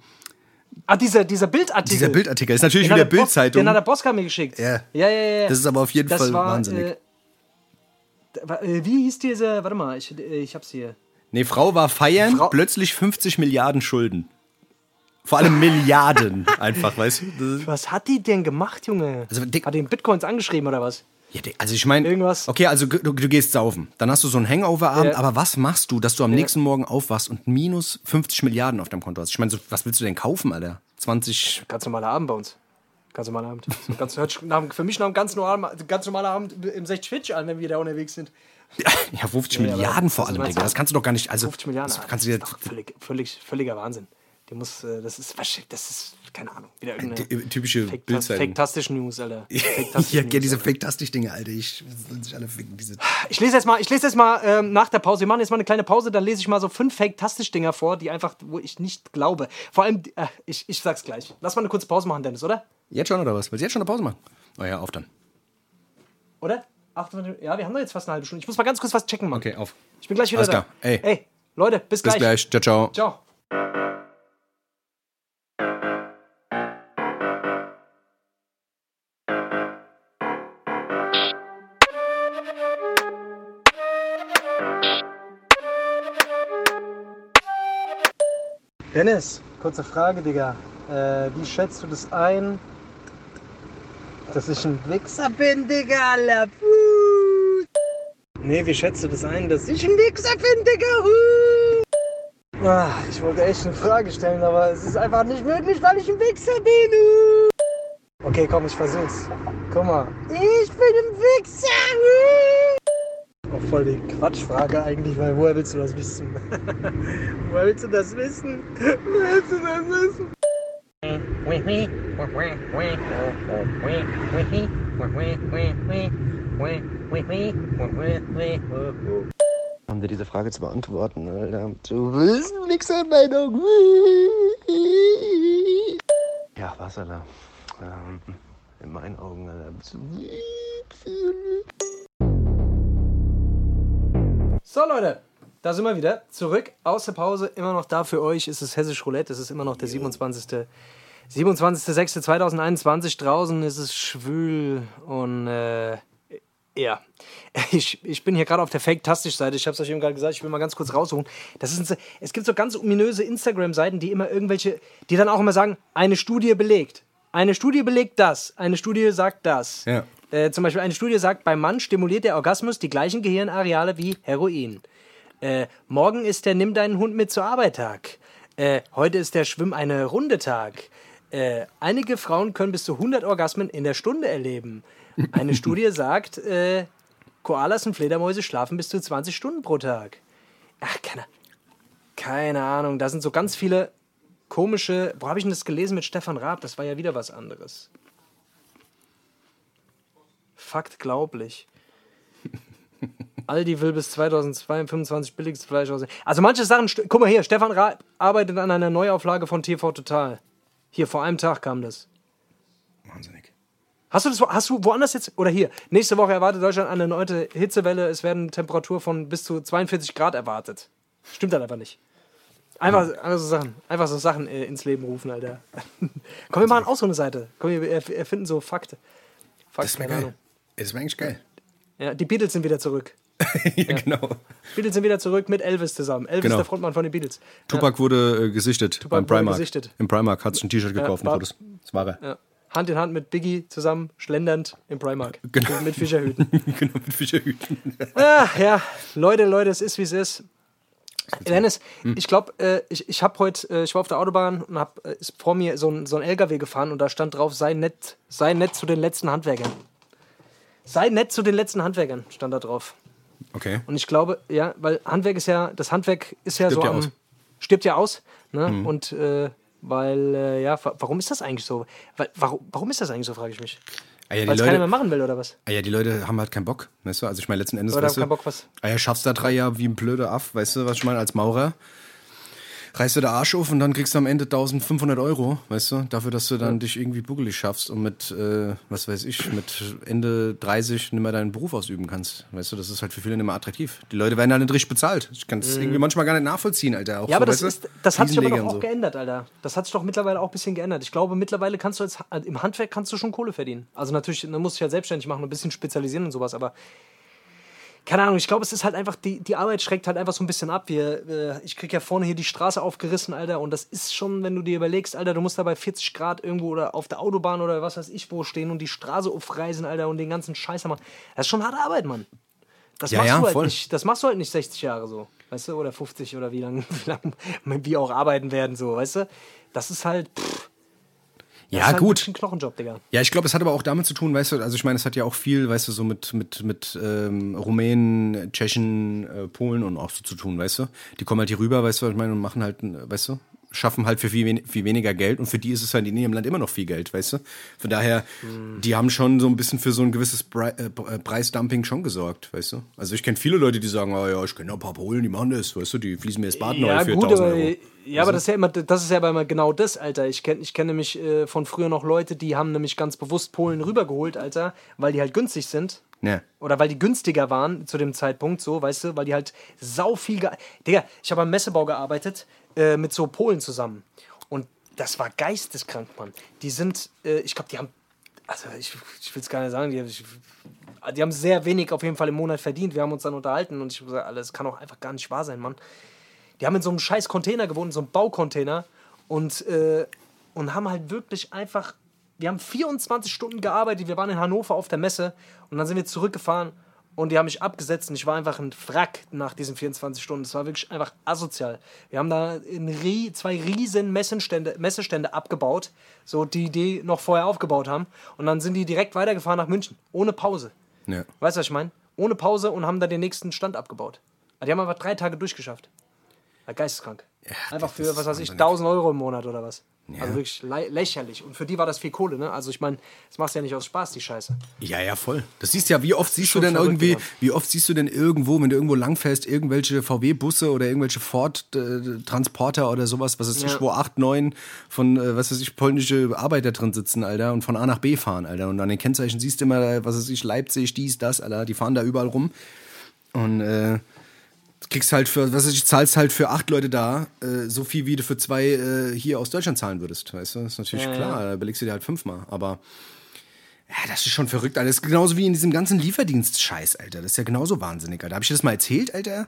Ah, dieser, dieser Bildartikel. dieser Bildartikel. Ist natürlich Den wieder Bildzeitung. Den hat der Boska mir geschickt. Ja. ja, ja, ja. Das ist aber auf jeden Das Fall war, wahnsinnig. Äh, äh, wie hieß dieser, warte mal, ich, äh, ich hab's hier. Nee, Frau war feiern, Frau- plötzlich 50 Milliarden Schulden. Vor allem Milliarden (laughs) einfach, weißt du? Was hat die denn gemacht, Junge? Also, hat den Bitcoins angeschrieben oder was? Ja, also ich meine, Irgendwas. okay, also du, du gehst saufen, dann hast du so einen Hangover-Abend, Ja. aber was machst du, dass du am nächsten Morgen aufwachst und minus 50 Milliarden auf deinem Konto hast? Ich meine, so, was willst du denn kaufen, Alter? 20, Ganz normaler Abend bei uns. Ganz normaler Abend. So ganz, hört für mich noch ein ganz normaler, ganz normaler Abend im 60 Twitch an, wenn wir da unterwegs sind. (laughs) ja, 50 Ja, ja, Milliarden aber vor allem, Digga. Das kannst du doch gar nicht, also 50 Milliarden. das kannst du dir, das ist doch völlig, völlig, völliger Wahnsinn. Die muss, äh, das ist, das ist, keine Ahnung, wieder irgendeine die typische. Fake-Tastische News, Alter. (laughs) Ja, Fake-tastische ja, diese News, Fake-Tastic-Dinge, Alter. Ich sollen sich alle ficken, diese. Ich lese jetzt mal, ich lese jetzt mal ähm, nach der Pause. Wir machen jetzt mal eine kleine Pause, dann lese ich mal so fünf Fake-Tastisch-Dinger vor, die einfach, wo ich nicht glaube. Vor allem, äh, ich, ich sag's gleich. Lass mal eine kurze Pause machen, Dennis, oder? Jetzt schon oder was? Willst du jetzt schon eine Pause machen? Oh ja, auf dann. Oder? Ach, ja, wir haben doch jetzt fast eine halbe Stunde. Ich muss mal ganz kurz was checken, Mann. Okay, auf. Ich bin gleich wieder Alles da. klar. Ey. Ey, Leute, bis, Bis gleich. Ciao, ciao. Ciao. Dennis, kurze Frage, Digga. Äh, wie schätzt du das ein, dass ich ein Wichser bin, Digga? La. Nee, wie schätzt du das ein, dass ich ein Wichser bin, Digga? Ah, ich wollte echt eine Frage stellen, aber es ist einfach nicht möglich, weil ich ein Wichser bin. huh. Okay, komm, ich versuch's. Guck mal. Ich bin ein Wichser. Auch voll die Quatschfrage eigentlich, weil woher willst du das wissen? (laughs) woher willst du das wissen? Woher willst du das wissen? Um dir diese Frage zu beantworten, Alter. Du willst nix an Meinung. Ja, was, Alter? Ähm, in meinen Augen, Alter. So Leute, da sind wir wieder. Zurück aus der Pause. Immer noch da für euch ist es Hessisch Roulette. Es ist immer noch der 27. 27.06.2021. Draußen ist es schwül und äh, ja. (laughs) Ich, ich bin hier gerade auf der Fake-Tastisch-Seite. Ich habe es euch eben gerade gesagt. Ich will mal ganz kurz raussuchen. Das ist, ein- es gibt so ganz ominöse Instagram-Seiten, die immer irgendwelche, die dann auch immer sagen, eine Studie belegt. Eine Studie belegt das. Eine Studie sagt das. Ja. Äh, zum Beispiel eine Studie sagt, beim Mann stimuliert der Orgasmus die gleichen Gehirnareale wie Heroin. Äh, morgen ist der Nimm deinen Hund mit zur Arbeit Tag. Äh, heute ist der Schwimm eine Runde Tag. Äh, einige Frauen können bis zu 100 Orgasmen in der Stunde erleben. Eine (laughs) Studie sagt, äh, Koalas und Fledermäuse schlafen bis zu 20 Stunden pro Tag. Ach, keine, keine Ahnung. Da sind so ganz viele komische. Wo habe ich denn das gelesen mit Stefan Raab? Das war ja wieder was anderes. Fakt glaublich. (laughs) Aldi will bis 2025 billigstes Fleisch aussehen. Also manche Sachen, guck mal hier, Stefan Raab arbeitet an einer Neuauflage von TV Total. Hier, vor einem Tag kam das. Wahnsinnig. Hast du das hast du woanders jetzt oder hier? Nächste Woche erwartet Deutschland eine neue Hitzewelle. Es werden Temperaturen von bis zu 42 Grad erwartet. Stimmt dann einfach nicht. Einfach, einfach so Sachen, einfach so Sachen äh, ins Leben rufen, Alter. (laughs) Komm, wir machen auch so eine Seite. Komm, wir erf- erfinden so Fakte. Fakten, Das wäre keine geil. Das wäre eigentlich geil. Ja, die Beatles sind wieder zurück. (laughs) ja, genau. Beatles sind wieder zurück mit Elvis zusammen. Elvis Genau. der Frontmann von den Beatles. Tupac wurde äh, gesichtet beim wurde Primark. gesichtet. Im Primark hat sich ein T-Shirt gekauft war- und das, das war er. Ja. Hand in Hand mit Biggie zusammen, schlendernd im Primark. (laughs) Genau. Mit Fischerhüten. (laughs) genau, mit Fischerhüten. Ah, ja, Leute, Leute, es ist wie es ist. Dennis, Hm. ich glaube, äh, ich, ich habe heute, äh, ich war auf der Autobahn und hab, äh, ist vor mir so ein, so ein LKW gefahren und da stand drauf, sei nett, sei nett zu den letzten Handwerkern. Sei nett zu den letzten Handwerkern, stand da drauf. Okay. Und ich glaube, ja, weil Handwerk ist ja, das Handwerk ist ja Stirbt so ja am, aus. Mhm. stirbt ja aus, ne? Und äh, weil, äh, ja, wa- warum ist das eigentlich so? Weil, warum, warum ist das eigentlich so, frage ich mich. Ah ja, Weil es keiner mehr machen will, oder was? ah ja, die Leute haben halt keinen Bock, weißt du? Also ich meine, letzten Endes, Oder weißt haben keinen du, Bock, was? ah ja, schaffst da drei Jahre wie ein blöder Aff, weißt du, was ich meine, als Maurer. Reißt du der Arsch auf und dann kriegst du am Ende 1500 Euro, weißt du, dafür, dass du dann dich irgendwie buggelig schaffst und mit, äh, was weiß ich, mit Ende 30 nicht mehr deinen Beruf ausüben kannst. Weißt du, das ist halt für viele nicht mehr attraktiv. Die Leute werden halt nicht richtig bezahlt. Ich kann es irgendwie manchmal gar nicht nachvollziehen, Alter. Auch Mhm. Ja, so, aber das, ist, das hat sich aber doch auch und so. geändert, Alter. Das hat sich doch mittlerweile auch ein bisschen geändert. Ich glaube, mittlerweile kannst du als, im Handwerk kannst du schon Kohle verdienen. Also natürlich, dann musst du dich halt selbstständig machen, ein bisschen spezialisieren und sowas, aber keine Ahnung, ich glaube, es ist halt einfach, die, die Arbeit schreckt halt einfach so ein bisschen ab. Wir, äh, ich krieg ja vorne hier die Straße aufgerissen, Alter, und das ist schon, wenn du dir überlegst, Alter, du musst da bei 40 Grad irgendwo oder auf der Autobahn oder was weiß ich wo stehen und die Straße aufreißen, Alter, und den ganzen Scheiß machen. Das ist schon harte Arbeit, Mann. Das Ja, machst ja, du halt voll. nicht. Das machst du halt nicht 60 Jahre so, weißt du, oder 50 oder wie lange (laughs) wie lang wir auch arbeiten werden, so, weißt du. Das ist halt, pff, das Ja, ist halt gut. ein Knochenjob, Digga. Ja, ich glaube, es hat aber auch damit zu tun, weißt du, also ich meine, es hat ja auch viel, weißt du, so mit, mit, mit ähm, Rumänen, Tschechen, äh, Polen und auch so zu tun, weißt du. Die kommen halt hier rüber, weißt du, was ich meine, und machen halt, weißt du, schaffen halt für viel, wen viel weniger Geld und für die ist es halt in ihrem Land immer noch viel Geld, weißt du. Von daher, die haben schon so ein bisschen für so ein gewisses Pre äh, Pre- Preisdumping schon gesorgt, weißt du. Also ich kenne viele Leute, die sagen, oh ja, ich kenne ein paar Polen, die machen das, weißt du, die fließen mir das Bad neu Ja, für gut, 1000 aber, Euro. ja, aber das ist ja immer, das ist ja immer genau das, Alter. Ich kenne ich kenn nämlich äh, von früher noch Leute, die haben nämlich ganz bewusst Polen rübergeholt, Alter, weil die halt günstig sind. Ja. Oder weil die günstiger waren zu dem Zeitpunkt, so, weißt du, weil die halt sau viel. Digga, ich habe am Messebau gearbeitet äh, mit so Polen zusammen. Und das war geisteskrank, Mann. Die sind, äh, ich glaube, die haben, also ich, ich will es gar nicht sagen, die, ich, die haben sehr wenig auf jeden Fall im Monat verdient. Wir haben uns dann unterhalten und ich habe gesagt, alles kann auch einfach gar nicht wahr sein, Mann. Die haben in so einem scheiß Container gewohnt, in so einem Baucontainer und, äh, und haben halt wirklich einfach, wir haben 24 Stunden gearbeitet, wir waren in Hannover auf der Messe und dann sind wir zurückgefahren und die haben mich abgesetzt und ich war einfach ein Wrack nach diesen 24 Stunden. Das war wirklich einfach asozial. Wir haben da in Rie zwei riesen Messenstände, Messestände abgebaut, so die die noch vorher aufgebaut haben und dann sind die direkt weitergefahren nach München, ohne Pause. Ja. Weißt du, was ich meine? Ohne Pause und haben da den nächsten Stand abgebaut. Die haben einfach drei Tage durchgeschafft. Ja, geisteskrank. einfach das für, was weiß ich, wahnsinnig. 1000 Euro im Monat oder was. Also wirklich lä lächerlich. Und für die war das viel Kohle, ne? Also ich meine, das machst du ja nicht aus Spaß, die Scheiße. Ja, ja, voll. Das siehst ja, wie oft siehst du denn irgendwie, Digga. wie oft siehst du denn irgendwo, wenn du irgendwo langfährst, irgendwelche VW-Busse oder irgendwelche Ford-Transporter oder sowas, was ich, Ja. wo acht, neun von, äh, was weiß ich, polnische Arbeiter drin sitzen, Alter, und von A nach B fahren, Alter. Und an den Kennzeichen siehst du immer, äh, was weiß ich, Leipzig, dies, das, Alter, die fahren da überall rum. Und, äh, kriegst halt für, was weiß ich, zahlst halt für acht Leute da äh, so viel, wie du für zwei äh, hier aus Deutschland zahlen würdest, weißt du? Das ist natürlich Ja, ja. klar, da belegst du dir halt fünfmal, aber ja, das ist schon verrückt, Alter. Das ist genauso wie in diesem ganzen Lieferdienst-Scheiß, Alter. Das ist ja genauso wahnsinnig, Alter. Hab ich dir das mal erzählt, Alter?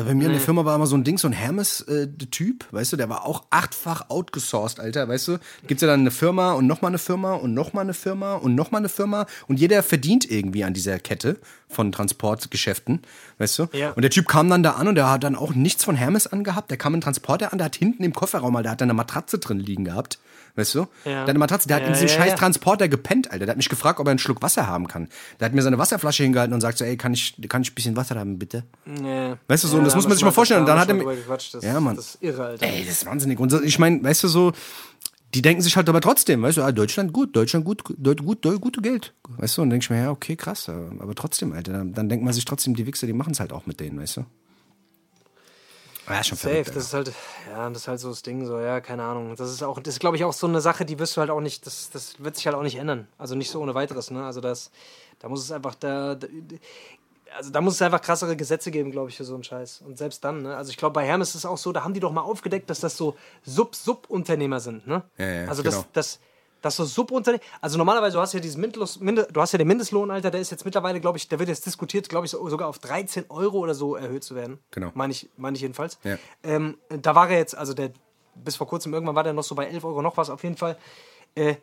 Weil bei mir in der Firma war immer so ein Ding, so ein Hermes-Typ, weißt du, der war auch achtfach outgesourced, Alter, weißt du? Gibt's ja dann eine Firma und nochmal eine Firma und nochmal eine Firma und nochmal eine Firma und jeder verdient irgendwie an dieser Kette von Transportgeschäften, weißt du? Ja. Und der Typ kam dann da an und der hat dann auch nichts von Hermes angehabt. Der kam in Transporter an, der hat hinten im Kofferraum, mal, der hat da eine Matratze drin liegen gehabt. Weißt du? Ja. Der Matratze, der hat Ja, in diesem ja, scheiß ja. Transporter gepennt, Alter. Der hat mich gefragt, ob er einen Schluck Wasser haben kann. Der hat mir seine Wasserflasche hingehalten und sagt so, ey, kann ich, kann ich ein bisschen Wasser haben, bitte? Nee. Weißt du so, und das da muss man sich mal vorstellen. Und da dann hat er mir. Ja, Mann. Das ist irre, Alter. Ey, das ist wahnsinnig. Und ich meine, weißt du so, die denken sich halt aber trotzdem, weißt du, ah, Deutschland gut, Deutschland gut, Deut, gut, Deut, gute Geld. Weißt du, und dann denke ich mir, ja, okay, krass, aber trotzdem, Alter, dann, dann denkt man sich trotzdem, die Wichser, die machen es halt auch mit denen, weißt du? Ja, ist schon Safe, verrückt, das ist halt, ja, das ist halt so das Ding, so, ja, keine Ahnung. Das ist auch, das ist, glaube ich, auch so eine Sache, die wirst du halt auch nicht, das, das wird sich halt auch nicht ändern. Also nicht so ohne weiteres, ne? Also das, da muss es einfach, da, da also da muss es einfach krassere Gesetze geben, glaube ich, für so einen Scheiß. Und selbst dann, ne? Also ich glaube, bei Hermes ist es auch so, da haben die doch mal aufgedeckt, dass das so Sub-Sub-Unternehmer sind, ne? Ja, ja, also genau. das, das, das so Subunternehmer, also normalerweise, du hast ja diesen Mindlos, Mind, du hast ja den Mindestlohn, Alter, der ist jetzt mittlerweile, glaube ich, der wird jetzt diskutiert, glaube ich, so- sogar auf 13 Euro oder so erhöht zu werden. Genau. Meine ich, meine ich jedenfalls. Ja. Ähm, da war er jetzt, also der, bis vor kurzem irgendwann war der noch so bei 11 Euro noch was, auf jeden Fall. Äh,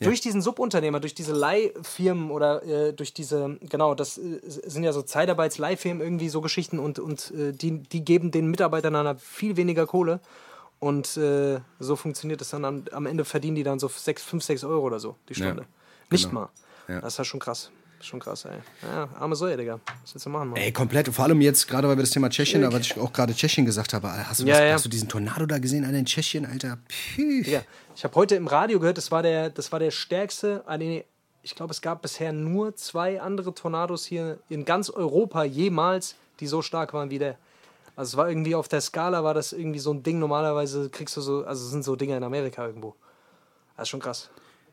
Durch diesen Subunternehmer, durch diese Leihfirmen oder äh, durch diese, genau, das äh, sind ja so Zeitarbeits-Leihfirmen irgendwie so Geschichten und, und äh, die, die geben den Mitarbeitern dann viel weniger Kohle und äh, so funktioniert das dann. Am, am Ende verdienen die dann so 6, 5, 6 Euro oder so die Stunde. Nicht genau. mal. Ja. Das ist ja schon krass. Schon krass, ey. Ja, arme Säue, Digga. Was willst du machen, Mann? Ey, komplett. Vor allem jetzt, gerade weil wir das Thema Tschechien, was ich auch gerade Tschechien gesagt habe, hast du, Ja, das, ja. hast du diesen Tornado da gesehen, Alter, in Tschechien, Alter? Püh. Ja, ich habe heute im Radio gehört, das war der, das war der stärkste. ah, nee, Ich glaube, es gab bisher nur zwei andere Tornados hier in ganz Europa jemals, die so stark waren wie der. Also es war irgendwie auf der Skala war das irgendwie so ein Ding. Normalerweise kriegst du so, also es sind so Dinger in Amerika irgendwo. Das ist schon krass.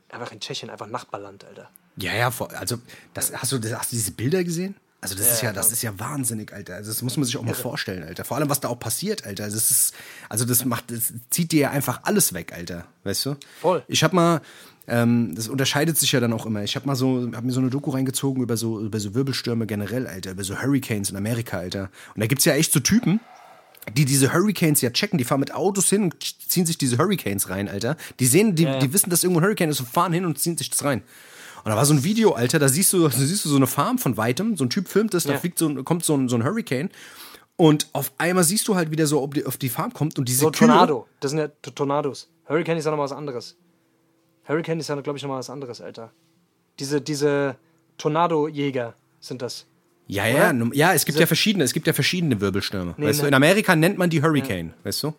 Einfach in Tschechien, einfach Nachbarland, Alter. Ja, ja, also das, hast, du, das, hast du diese Bilder gesehen? Also das ist ja, Ja, das ist ja wahnsinnig, Alter. Also das muss man sich auch mal vorstellen, Alter. Vor allem, was da auch passiert, Alter. Das ist, also das macht, das zieht dir ja einfach alles weg, Alter. Weißt du? Voll. Ich hab mal, ähm, das unterscheidet sich ja dann auch immer. Ich hab mal so, hab mir so eine Doku reingezogen über so, über so Wirbelstürme generell, Alter, über so Hurricanes in Amerika, Alter. Und da gibt's ja echt so Typen, die diese Hurricanes ja checken, die fahren mit Autos hin und ziehen sich diese Hurricanes rein, Alter. Die sehen, die, Ja, ja. die wissen, dass irgendwo ein Hurricane ist und fahren hin und ziehen sich das rein. Und da war so ein Video, Alter, da siehst du, (laughs) da siehst du so eine Farm von weitem, so ein Typ filmt es, da Ja. fliegt so ein, kommt so ein, so ein Hurricane und auf einmal siehst du halt wieder so, ob die, auf die Farm kommt und diese So Kühe, Tornado. Das sind ja Tornados. Hurricane ist ja nochmal was anderes. Hurricane ist ja, glaube ich, nochmal was anderes, Alter. Diese, diese Tornado-Jäger sind das. Ja, ja, ja, es gibt ja verschiedene, es gibt ja verschiedene Wirbelstürme. weißt du, ne. in Amerika nennt man die Hurricane, weißt du?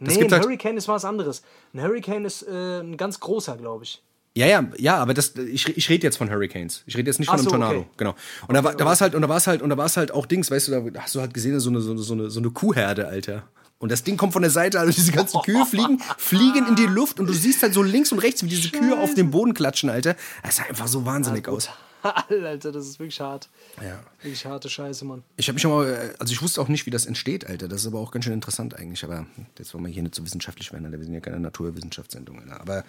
Das Nee, ein halt, Hurricane ist was anderes. Ein Hurricane ist äh, ein ganz großer, glaube ich. Ja, ja, ja, aber das, ich, ich rede jetzt von Hurricanes. Ich rede jetzt nicht von Ach einem so, Tornado. okay. Genau. Und da war, da war es halt, und da war es halt, und da war es halt auch Dings, weißt du, da hast du halt gesehen, so eine, so eine, so eine, so eine Kuhherde, Alter. Und das Ding kommt von der Seite, also diese ganzen Kühe (laughs) fliegen, fliegen in die Luft und du siehst halt so links und rechts, wie diese Kühe auf den Boden klatschen, Alter. Das sah einfach so wahnsinnig aus. Alter, das ist wirklich hart. Ja. Wirklich harte Scheiße, Mann. Ich habe mich schon mal, also ich wusste auch nicht, wie das entsteht, Alter. Das ist aber auch ganz schön interessant eigentlich. Aber jetzt wollen wir hier nicht so wissenschaftlich werden, Alter. Wir sind ja keine Naturwissenschaftssendung, Alter. Aber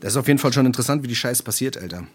das ist auf jeden Fall schon interessant, wie die Scheiße passiert, Alter.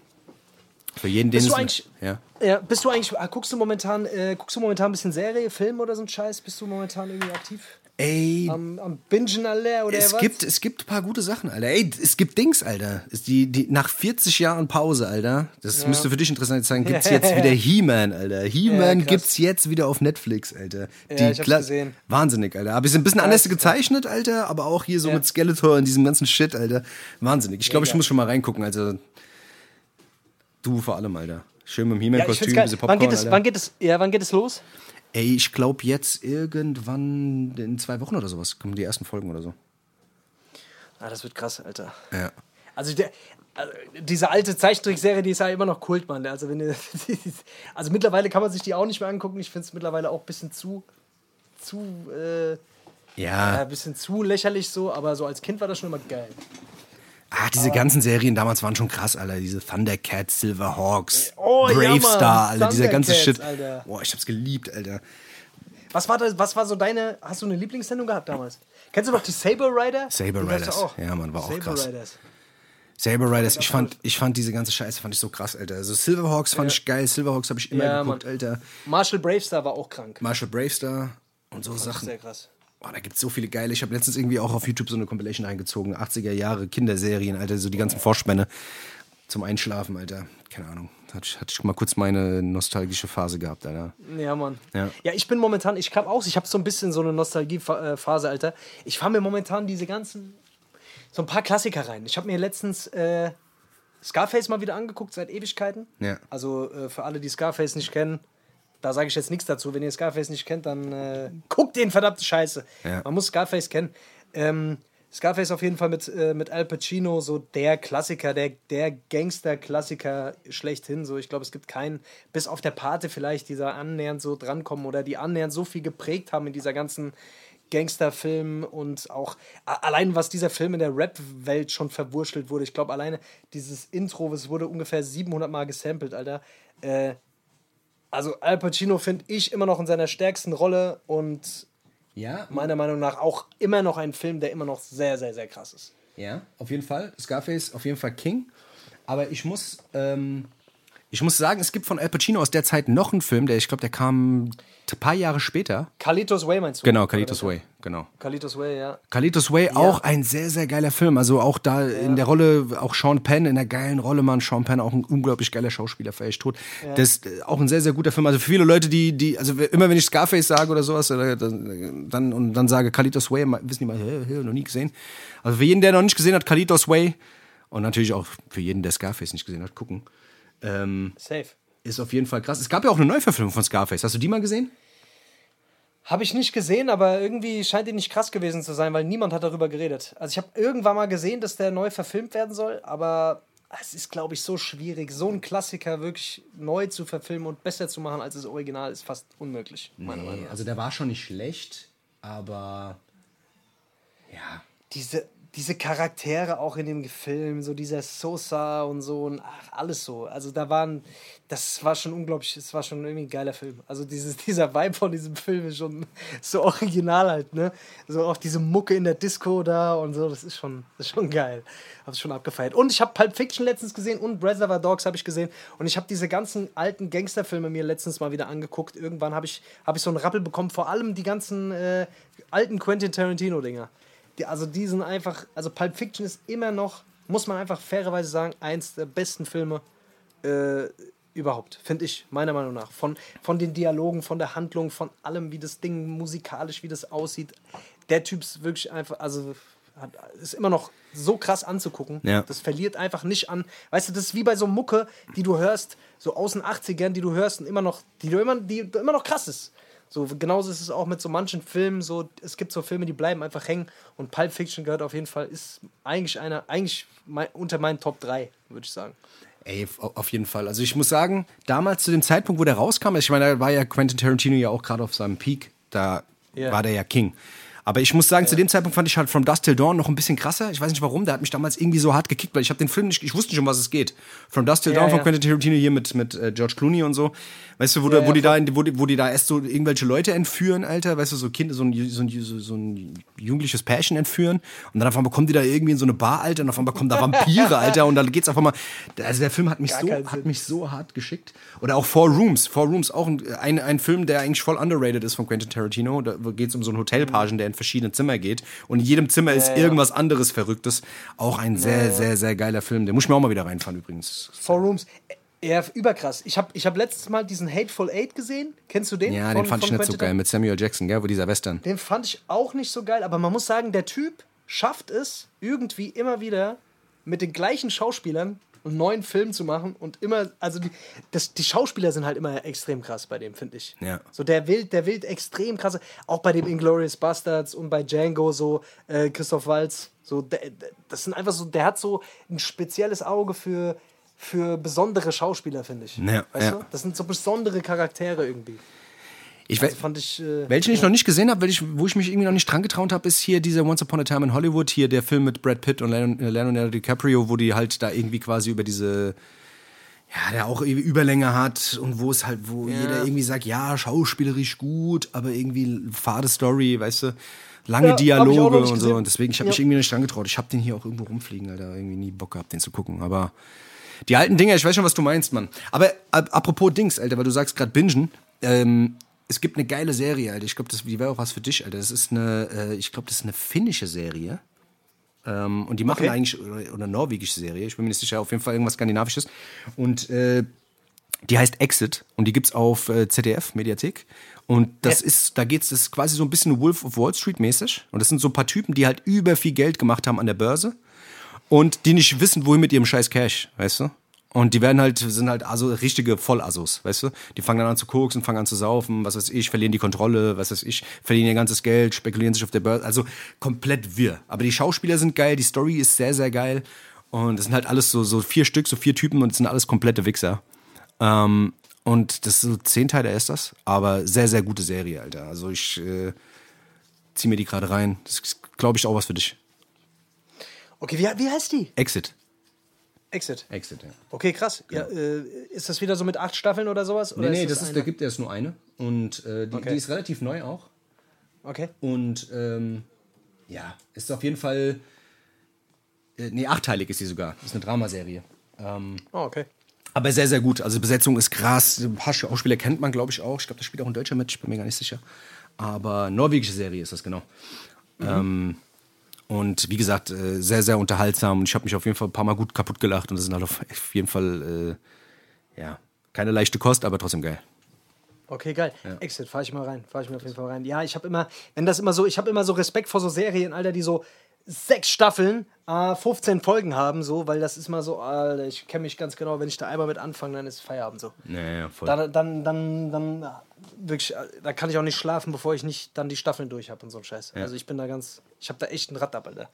Für jeden, den Bist du eigentlich- Ja. Ja, bist du eigentlich, ah, guckst du momentan, äh, guckst du momentan ein bisschen Serie, Film oder so ein Scheiß? Bist du momentan irgendwie aktiv? Ey, Am, am Bingen alle oder es was? gibt, es gibt ein paar gute Sachen, Alter. Ey, es gibt Dings, Alter. Ist die, die, nach 40 Jahren Pause, Alter, das müsste für dich interessant sein, gibt's (laughs) jetzt wieder He-Man, Alter. He-Man krass. gibt's jetzt wieder auf Netflix, Alter. Ja, ich hab's Kla- gesehen. Wahnsinnig, Alter. Aber ist ein bisschen anders gezeichnet, Alter, aber auch hier so Ja. mit Skeletor und diesem ganzen Shit, Alter. Wahnsinnig. Ich glaube, ich muss schon mal reingucken, also. Du vor allem, Alter. Schön mit dem ja, He-Man-Kostüm, geil. diese Wann Popcorn, geht, es, Alter. wann, geht es, ja, wann geht es los? Ey, ich glaube jetzt irgendwann in zwei Wochen oder sowas kommen die ersten Folgen oder so. Ah, das wird krass, Alter. Ja. Also, der, also diese alte Zeichentrickserie, die ist ja immer noch Kult, Mann. Also, wenn (laughs) also mittlerweile kann man sich die auch nicht mehr angucken. Ich finde es mittlerweile auch ein bisschen zu, zu, äh, ja, Ja, ein bisschen zu lächerlich so, aber so als Kind war das schon immer geil. Ah, diese ganzen Serien damals waren schon krass, Alter. Diese Thundercats, Silverhawks, Oh, ja, Brave. Star, Alter. Dieser ganze Shit. Alter. Boah, ich hab's geliebt, Alter. Was war, das, was war so deine, hast du eine Lieblingssendung gehabt damals? Kennst du noch die Saber Rider? Saber Die Riders. auch. Ja, Mann, war auch Saber krass. Riders. Saber Riders, ich fand, ich fand diese ganze Scheiße fand ich so krass, Alter. Also Silverhawks fand ich geil. Silverhawks habe ich immer Ja, geguckt, Mann. Alter. Marshall Bravestar war auch krank. Marshall Bravestar und so Sachen. Sehr krass. Boah, da gibt's so viele geile. Ich habe letztens irgendwie auch auf YouTube so eine Compilation reingezogen. 80er Jahre Kinderserien, Alter, so die ganzen Vorspänne. zum Einschlafen, Alter. Keine Ahnung. Hatte ich, mal kurz meine nostalgische Phase gehabt, Alter. Ja, Mann. Ja. Ja, ich bin momentan, ich kam auch, ich habe so ein bisschen so eine Nostalgie-Phase, Alter. Ich fahre mir momentan diese ganzen, so ein paar Klassiker rein. Ich habe mir letztens äh, Scarface mal wieder angeguckt, seit Ewigkeiten. Ja. Also äh, für alle, die Scarface nicht kennen, da sage ich jetzt nichts dazu. Wenn ihr Scarface nicht kennt, dann äh, guckt den verdammte Scheiße. Ja. Man muss Scarface kennen. Ähm, Scarface auf jeden Fall mit, äh, mit Al Pacino, so der Klassiker, der, der Gangster-Klassiker schlechthin. So, ich glaube, es gibt keinen, bis auf der Pate vielleicht, die da annähernd so drankommen oder die annähernd so viel geprägt haben in dieser ganzen Gangsterfilm und auch allein was dieser Film in der Rap-Welt schon verwurschtelt wurde. Ich glaube, alleine dieses Intro, es wurde ungefähr 700 Mal gesampelt, Alter. Äh, also Al Pacino finde ich immer noch in seiner stärksten Rolle und Ja, meiner Meinung nach auch immer noch ein Film, der immer noch sehr, sehr, sehr krass ist. Ja, auf jeden Fall. Scarface auf jeden Fall King. Aber ich muss, ähm, ich muss sagen, es gibt von Al Pacino aus der Zeit noch einen Film, der ich glaube, der kam ein paar Jahre später. Carlitos Way meinst du? Genau, Carlitos Way, genau. Carlitos Way, ja. Carlitos Way, auch ein sehr, sehr geiler Film. Also auch da in der Rolle, auch Sean Penn in der geilen Rolle, Mann. Sean Penn auch ein unglaublich geiler Schauspieler, vielleicht tot. Das ist auch ein sehr, sehr guter Film. Also für viele Leute, die, die, also immer wenn ich Scarface sage oder sowas, dann, dann, und dann sage Carlitos Way, wissen die mal, hä, hä, noch nie gesehen. Also für jeden, der noch nicht gesehen hat, Carlitos Way, und natürlich auch für jeden, der Scarface nicht gesehen hat, gucken. Ähm, Safe. ist auf jeden Fall krass. Es gab ja auch eine Neuverfilmung von Scarface. Hast du die mal gesehen? Habe ich nicht gesehen, aber irgendwie scheint die nicht krass gewesen zu sein, weil niemand hat darüber geredet. Also ich habe irgendwann mal gesehen, dass der neu verfilmt werden soll, aber es ist, glaube ich, so schwierig, so einen Klassiker wirklich neu zu verfilmen und besser zu machen als das Original, ist fast unmöglich, meiner Meinung nach. also der war schon nicht schlecht, aber ja. Diese, diese Charaktere auch in dem Film, so dieser Sosa und so und ach, alles so. Also da waren, das war schon unglaublich, es war schon irgendwie ein geiler Film. Also dieses, (laughs) dieser Vibe von diesem Film ist schon so original halt, ne? So auch diese Mucke in der Disco da und so, das ist schon, das ist schon geil. Hab's schon abgefeiert. Und ich habe Pulp Fiction letztens gesehen und Reservoir Dogs habe ich gesehen und ich habe diese ganzen alten Gangsterfilme mir letztens mal wieder angeguckt. Irgendwann habe ich, hab ich so einen Rappel bekommen, vor allem die ganzen äh, alten Quentin Tarantino-Dinger. Die, also die sind einfach, also Pulp Fiction ist immer noch, muss man einfach fairerweise sagen, eins der besten Filme äh, überhaupt, finde ich, meiner Meinung nach. Von, von den Dialogen, von der Handlung, von allem, wie das Ding musikalisch, wie das aussieht. Der Typ ist wirklich einfach, also hat, ist immer noch so krass anzugucken. Ja. Das verliert einfach nicht an. Weißt du, das ist wie bei so Mucke, die du hörst, so aus den 80ern, die du hörst und immer noch, die du immer, die immer noch krass ist. So, genauso ist es auch mit so manchen Filmen. So, es gibt so Filme, die bleiben einfach hängen. Und Pulp Fiction gehört auf jeden Fall, ist eigentlich einer, eigentlich mein, unter meinen Top 3, würde ich sagen. Ey, auf jeden Fall. Also ich muss sagen, damals zu dem Zeitpunkt, wo der rauskam, also ich meine, da war ja Quentin Tarantino ja auch gerade auf seinem Peak, da Ja. war der ja King. Aber ich muss sagen, zu dem Zeitpunkt fand ich halt From Dust Till Dawn noch ein bisschen krasser. Ich weiß nicht warum, der hat mich damals irgendwie so hart gekickt, weil ich habe den Film nicht, ich wusste nicht, um was es geht. From Dust Till Ja, Dawn von ja. Quentin Tarantino hier mit, mit äh, George Clooney und so. Weißt du, wo, da- Ja, wo, die ja, da, wo, die, wo die da erst so irgendwelche Leute entführen, Alter, weißt du, so Kinder, so ein, so ein, so, so ein jugendliches Pärchen entführen und dann auf einmal kommen die da irgendwie in so eine Bar, Alter, und auf einmal kommen da Vampire, (laughs) Alter, und dann geht's auf einmal, also der Film hat mich Gar so, hat Sinn. mich so hart geschickt. Oder auch Four Rooms. Four Rooms, auch ein, ein, ein Film, der eigentlich voll underrated ist von Quentin Tarantino. Da geht es um so einen Hotelpagen, der in verschiedene Zimmer geht. Und in jedem Zimmer ist irgendwas anderes Verrücktes. Auch ein sehr, sehr, sehr geiler Film. Den muss ich mir auch mal wieder reinfahren übrigens. Four Rooms. Ja, überkrass. Ich habe ich hab letztes Mal diesen Hateful Eight gesehen. Kennst du den? Ja, Von- den fand ich nicht so Quentin geil mit Samuel Jackson, gell, wo dieser Western. Den fand ich auch nicht so geil, aber man muss sagen, der Typ schafft es irgendwie immer wieder mit den gleichen Schauspielern einen neuen Film zu machen und immer, also die, das, die Schauspieler sind halt immer extrem krass bei dem, finde ich. Ja. So der Wild, der Wild extrem krasse, auch bei dem Inglourious Bastards und bei Django so, äh, Christoph Waltz, so, der, der, das sind einfach so, der hat so ein spezielles Auge für, für besondere Schauspieler, finde ich. Ja, weißt ja. du? Das sind so besondere Charaktere irgendwie. Ich Also fand ich. Äh, Welchen ich noch nicht gesehen habe, wo ich mich irgendwie noch nicht dran getraut habe, ist hier dieser Once Upon a Time in Hollywood, hier der Film mit Brad Pitt und äh, Leonardo DiCaprio, wo die halt da irgendwie quasi über diese, ja, der auch Überlänge hat und wo es halt, wo jeder irgendwie sagt, ja, schauspielerisch gut, aber irgendwie fade Story, weißt du, lange Ja, Dialoge und so. Und deswegen, ich habe mich Ja. irgendwie noch nicht dran getraut. Ich habe den hier auch irgendwo rumfliegen, Alter, irgendwie nie Bock gehabt, den zu gucken, aber die alten Dinger, ich weiß schon, was du meinst, Mann. Aber ab, apropos Dings, Alter, weil du sagst gerade Bingen, ähm, es gibt eine geile Serie, Alter. Ich glaube, die wäre auch was für dich, Alter. Das ist eine, äh, ich glaube, das ist eine finnische Serie. Ähm, und die machen Okay. eigentlich, oder, oder norwegische Serie, ich bin mir nicht sicher, auf jeden Fall irgendwas Skandinavisches. Und äh, die heißt Exit und die gibt's auf äh, ZDF, Mediathek. Und das ist, da geht's, das ist quasi so ein bisschen Wolf of Wall Street mäßig. Und das sind so ein paar Typen, die halt über viel Geld gemacht haben an der Börse und die nicht wissen, wohin mit ihrem scheiß Cash, weißt du? Und die werden halt, sind halt also richtige Vollassos, weißt du? Die fangen dann an zu koksen, fangen an zu saufen, was weiß ich, verlieren die Kontrolle, was weiß ich, verlieren ihr ganzes Geld, spekulieren sich auf der Börse. Also komplett wirr. Aber die Schauspieler sind geil, die Story ist sehr, sehr geil. Und es sind halt alles so, so vier Stück, so vier Typen und es sind alles komplette Wichser. Ähm, und das ist so zehn Teile ist das, aber sehr, sehr gute Serie, Alter. Also ich äh, zieh mir die gerade rein. Das ist, glaube ich, auch was für dich. Okay, wie, wie heißt die? Exit. Exit. Exit, ja. Okay, krass. Ja, äh, ist das wieder so mit acht Staffeln oder sowas? Oder Nee, nee, das ist, eine? da gibt erst nur eine. Und äh, die, Okay. die ist relativ neu auch. Okay. Und ähm, ja, ist auf jeden Fall. Äh, nee, achteilig ist sie sogar. Ist eine Dramaserie. Ähm, Oh, okay. aber sehr, sehr gut. Also Besetzung ist krass. Ein paar Schauspieler kennt man, glaube ich, auch. Ich glaube, da spielt auch ein Deutscher mit, ich bin mir gar nicht sicher. Aber norwegische Serie ist das genau. Ähm, und wie gesagt, äh, sehr, sehr unterhaltsam. Und ich habe mich auf jeden Fall ein paar Mal gut kaputt gelacht. Und das ist halt auf (laughs) jeden Fall, äh, ja, keine leichte Kost, aber trotzdem geil. Okay, geil. Exit, fahr ich mal rein. Fahr ich mir auf jeden Fall rein. Ja, ich habe immer, wenn das immer so, ich habe immer so Respekt vor so Serien, Alter, die so sechs Staffeln, äh, 15 Folgen haben, so, weil das ist mal so, Alter, ich kenne mich ganz genau, wenn ich da einmal mit anfange, dann ist Feierabend so. Naja, voll. Dann, dann, dann, dann, wirklich, äh, da kann ich auch nicht schlafen, bevor ich nicht dann die Staffeln durch habe und so ein Scheiß. Also ich bin da ganz, ich habe da echt ein Rad ab, Alter.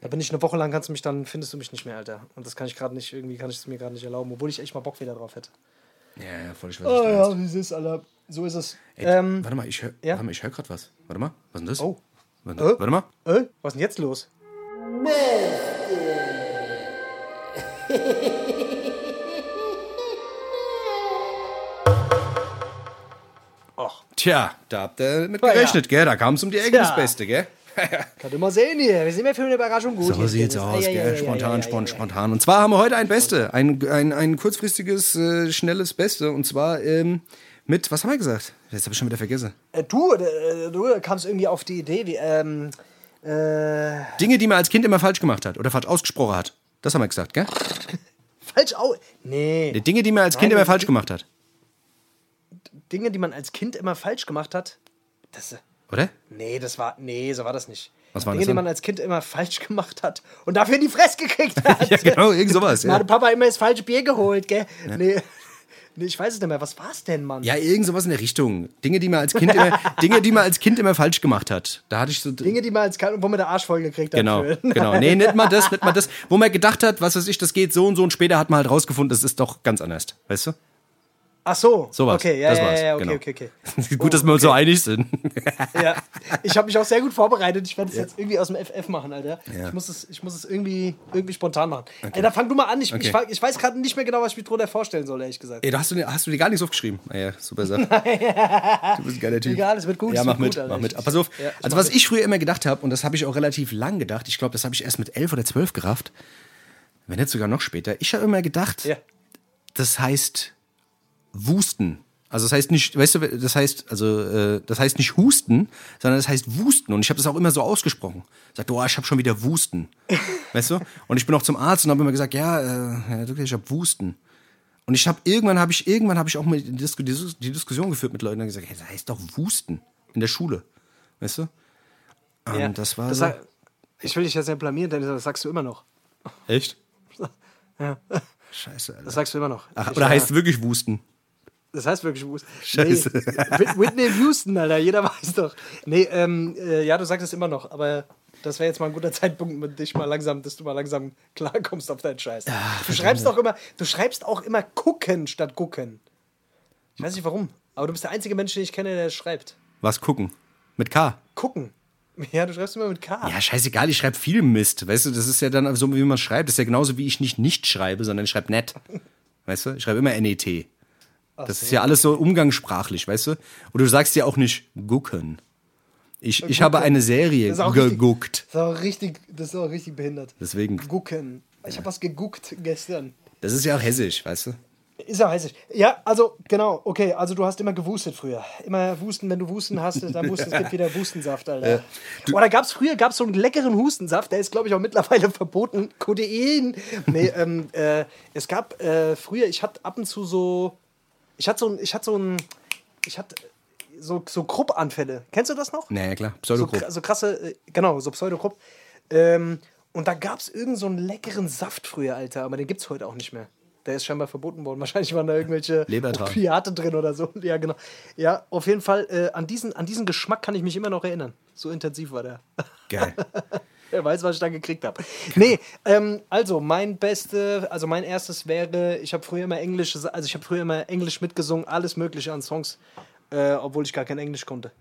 Da bin ich eine Woche lang, kannst du mich dann, findest du mich nicht mehr, Alter. Und das kann ich gerade nicht, irgendwie kann ich es mir gerade nicht erlauben, obwohl ich echt mal Bock wieder drauf hätte. ja, ja, voll, ich weiß, Oh ja, wie es ist, Alter. So ist es. Ey, ähm, warte mal, ich höre ja? warte mal, ich hör gerade was. Warte mal, was ist denn das? Oh. Warte, Äh? warte mal. äh, was ist denn jetzt los? (laughs) Tja, da habt ihr mit ja. gerechnet, gell? Da kam es um die Ecke Tja. das Beste, gell? (laughs) kann du mal sehen hier. Wir sind immer für eine Überraschung gut. So sieht's aus, gell? Spontan, spontan, spontan. Und zwar haben wir heute ein Beste, ein, ein, ein kurzfristiges, äh, schnelles Beste. Und zwar ähm, mit, was haben wir gesagt? Jetzt habe ich schon wieder vergessen. Äh, du, äh, du kamst irgendwie auf die Idee, wie, ähm, äh, Dinge, die man als Kind immer falsch gemacht hat oder falsch ausgesprochen hat. Das haben wir gesagt, gell? (laughs) falsch au. Nee. Die Dinge, die man als Kind Nein, immer falsch gemacht hat. Dinge, die man als Kind immer falsch gemacht hat. Das, Oder? nee, das war, nee, so war das nicht. Was war Dinge, das die man als Kind immer falsch (laughs) gemacht hat und dafür in die Fresse gekriegt (laughs) hat. Ja, genau, irgend sowas. Da Ja. hat Papa immer das falsche Bier geholt, gell? Nee. (laughs) nee, ich weiß es nicht mehr. Was war's denn, Mann? ja, irgend sowas in der Richtung. Dinge, die man als Kind immer, Dinge, die man als Kind immer falsch gemacht hat. Da hatte ich so. Dinge, die man als Kind, wo man der Arsch voll gekriegt hat. Genau, genau. Nee, nicht mal das, nicht mal das. Wo man gedacht hat, was weiß ich, das geht so und so und später hat man halt rausgefunden, das ist doch ganz anders. Weißt du? Ach so. Sowas. Okay, ja, Das ja, war's. ja, okay, Genau. okay, okay. (laughs) Gut, dass wir uns so einig sind. (laughs) ja. Ich habe mich auch sehr gut vorbereitet. Ich werde es jetzt irgendwie aus dem FF machen, Alter. Ja. Ich muss es, ich muss es irgendwie, irgendwie spontan machen. Ey, dann fang du mal an. Ich, Okay. ich, ich weiß gerade nicht mehr genau, was ich mir drunter vorstellen soll, ehrlich gesagt. Ey, da hast du, hast du dir gar nichts aufgeschrieben. Ah ja, super Sache. (laughs) Du bist ein geiler Typ. Egal, es wird gut, Ja, mach mit, gut, mach mit. Aber pass auf. ja, also was ich früher immer gedacht habe, und das habe ich auch relativ lang gedacht, ich glaube, das habe ich erst mit elf oder zwölf gerafft, wenn nicht sogar noch später. Ich habe immer gedacht, Ja. das heißt Wusten. Also das heißt nicht, weißt du, das heißt, also äh, das heißt nicht Husten, sondern das heißt Wusten. Und ich habe das auch immer so ausgesprochen. Sagt, oh, ich habe schon wieder Wusten. (laughs) weißt du? Und ich bin auch zum Arzt und habe immer gesagt, ja, äh, Herr ich habe Wusten. Und ich habe irgendwann habe ich irgendwann habe ich auch mal die, Dis die, Dis- die Diskussion geführt mit Leuten und gesagt, hey, das heißt doch Wusten in der Schule, weißt du? Und Ja. das war Das so, ich will dich jetzt nicht blamieren, denn das sagst du immer noch. echt (laughs) Ja. Scheiße. Alter. Das sagst du immer noch. Ach, Ich, oder heißt wirklich Wusten? Das heißt wirklich Wus- Scheiße. Nee, Whit- Whitney Houston, Alter, jeder (laughs) weiß doch. Nee, ähm, äh, ja, du sagst es immer noch, aber das wäre jetzt mal ein guter Zeitpunkt, mit dich mal langsam, dass du mal langsam klarkommst auf deinen Scheiß. du schreibst auch immer, du schreibst auch immer gucken statt gucken. Ich weiß nicht warum, aber du bist der einzige Mensch, den ich kenne, der schreibt. Was gucken? Mit K. Gucken. Ja, du schreibst immer mit K. Ja, scheißegal, ich schreibe viel Mist. Weißt du, das ist ja dann so, wie man schreibt. Das ist ja genauso, wie ich nicht nicht schreibe, sondern ich schreibe nett. Weißt du, ich schreibe immer NET. Das ist ja alles so umgangssprachlich, weißt du? Und du sagst ja auch nicht gucken. Ich, ich habe eine Serie geguckt. Das ist auch richtig, das ist auch richtig behindert. Deswegen, Gucken. Ich habe was geguckt gestern. das ist ja auch hessisch, weißt du? Ist ja heißig. Ja, also genau, okay, also du hast immer gewustet früher. Immer Husten, wenn du Husten hast, dann wusstest es gibt wieder Hustensaft, Alter. Ja. Oder gab es früher gab's so einen leckeren Hustensaft, der ist glaube ich auch mittlerweile (laughs) verboten. Codein. Nee, ähm, äh, es gab äh, früher, ich hatte ab und zu so, ich hatte so ein, ich hatte so ein, ich hatte so, so Kruppanfälle. Kennst du das noch? Naja, klar, So, Pseudokrupp. kra- so krasse, äh, genau, so Pseudokrupp. Ähm, und da gab es irgend so einen leckeren Saft früher, Alter, aber den gibt es heute auch nicht mehr. Der ist scheinbar verboten worden. (laughs) Wahrscheinlich waren da irgendwelche. Opiate drin oder so. Ja, genau. Ja, auf jeden Fall, äh, an, diesen, an diesen Geschmack kann ich mich immer noch erinnern. So intensiv war der. Geil. (laughs) Wer weiß, was ich da gekriegt habe. Nee, ähm, also mein beste, also mein erstes wäre, ich habe früher immer Englisch, also ich habe früher immer Englisch mitgesungen, alles Mögliche an Songs, äh, obwohl ich gar kein Englisch konnte.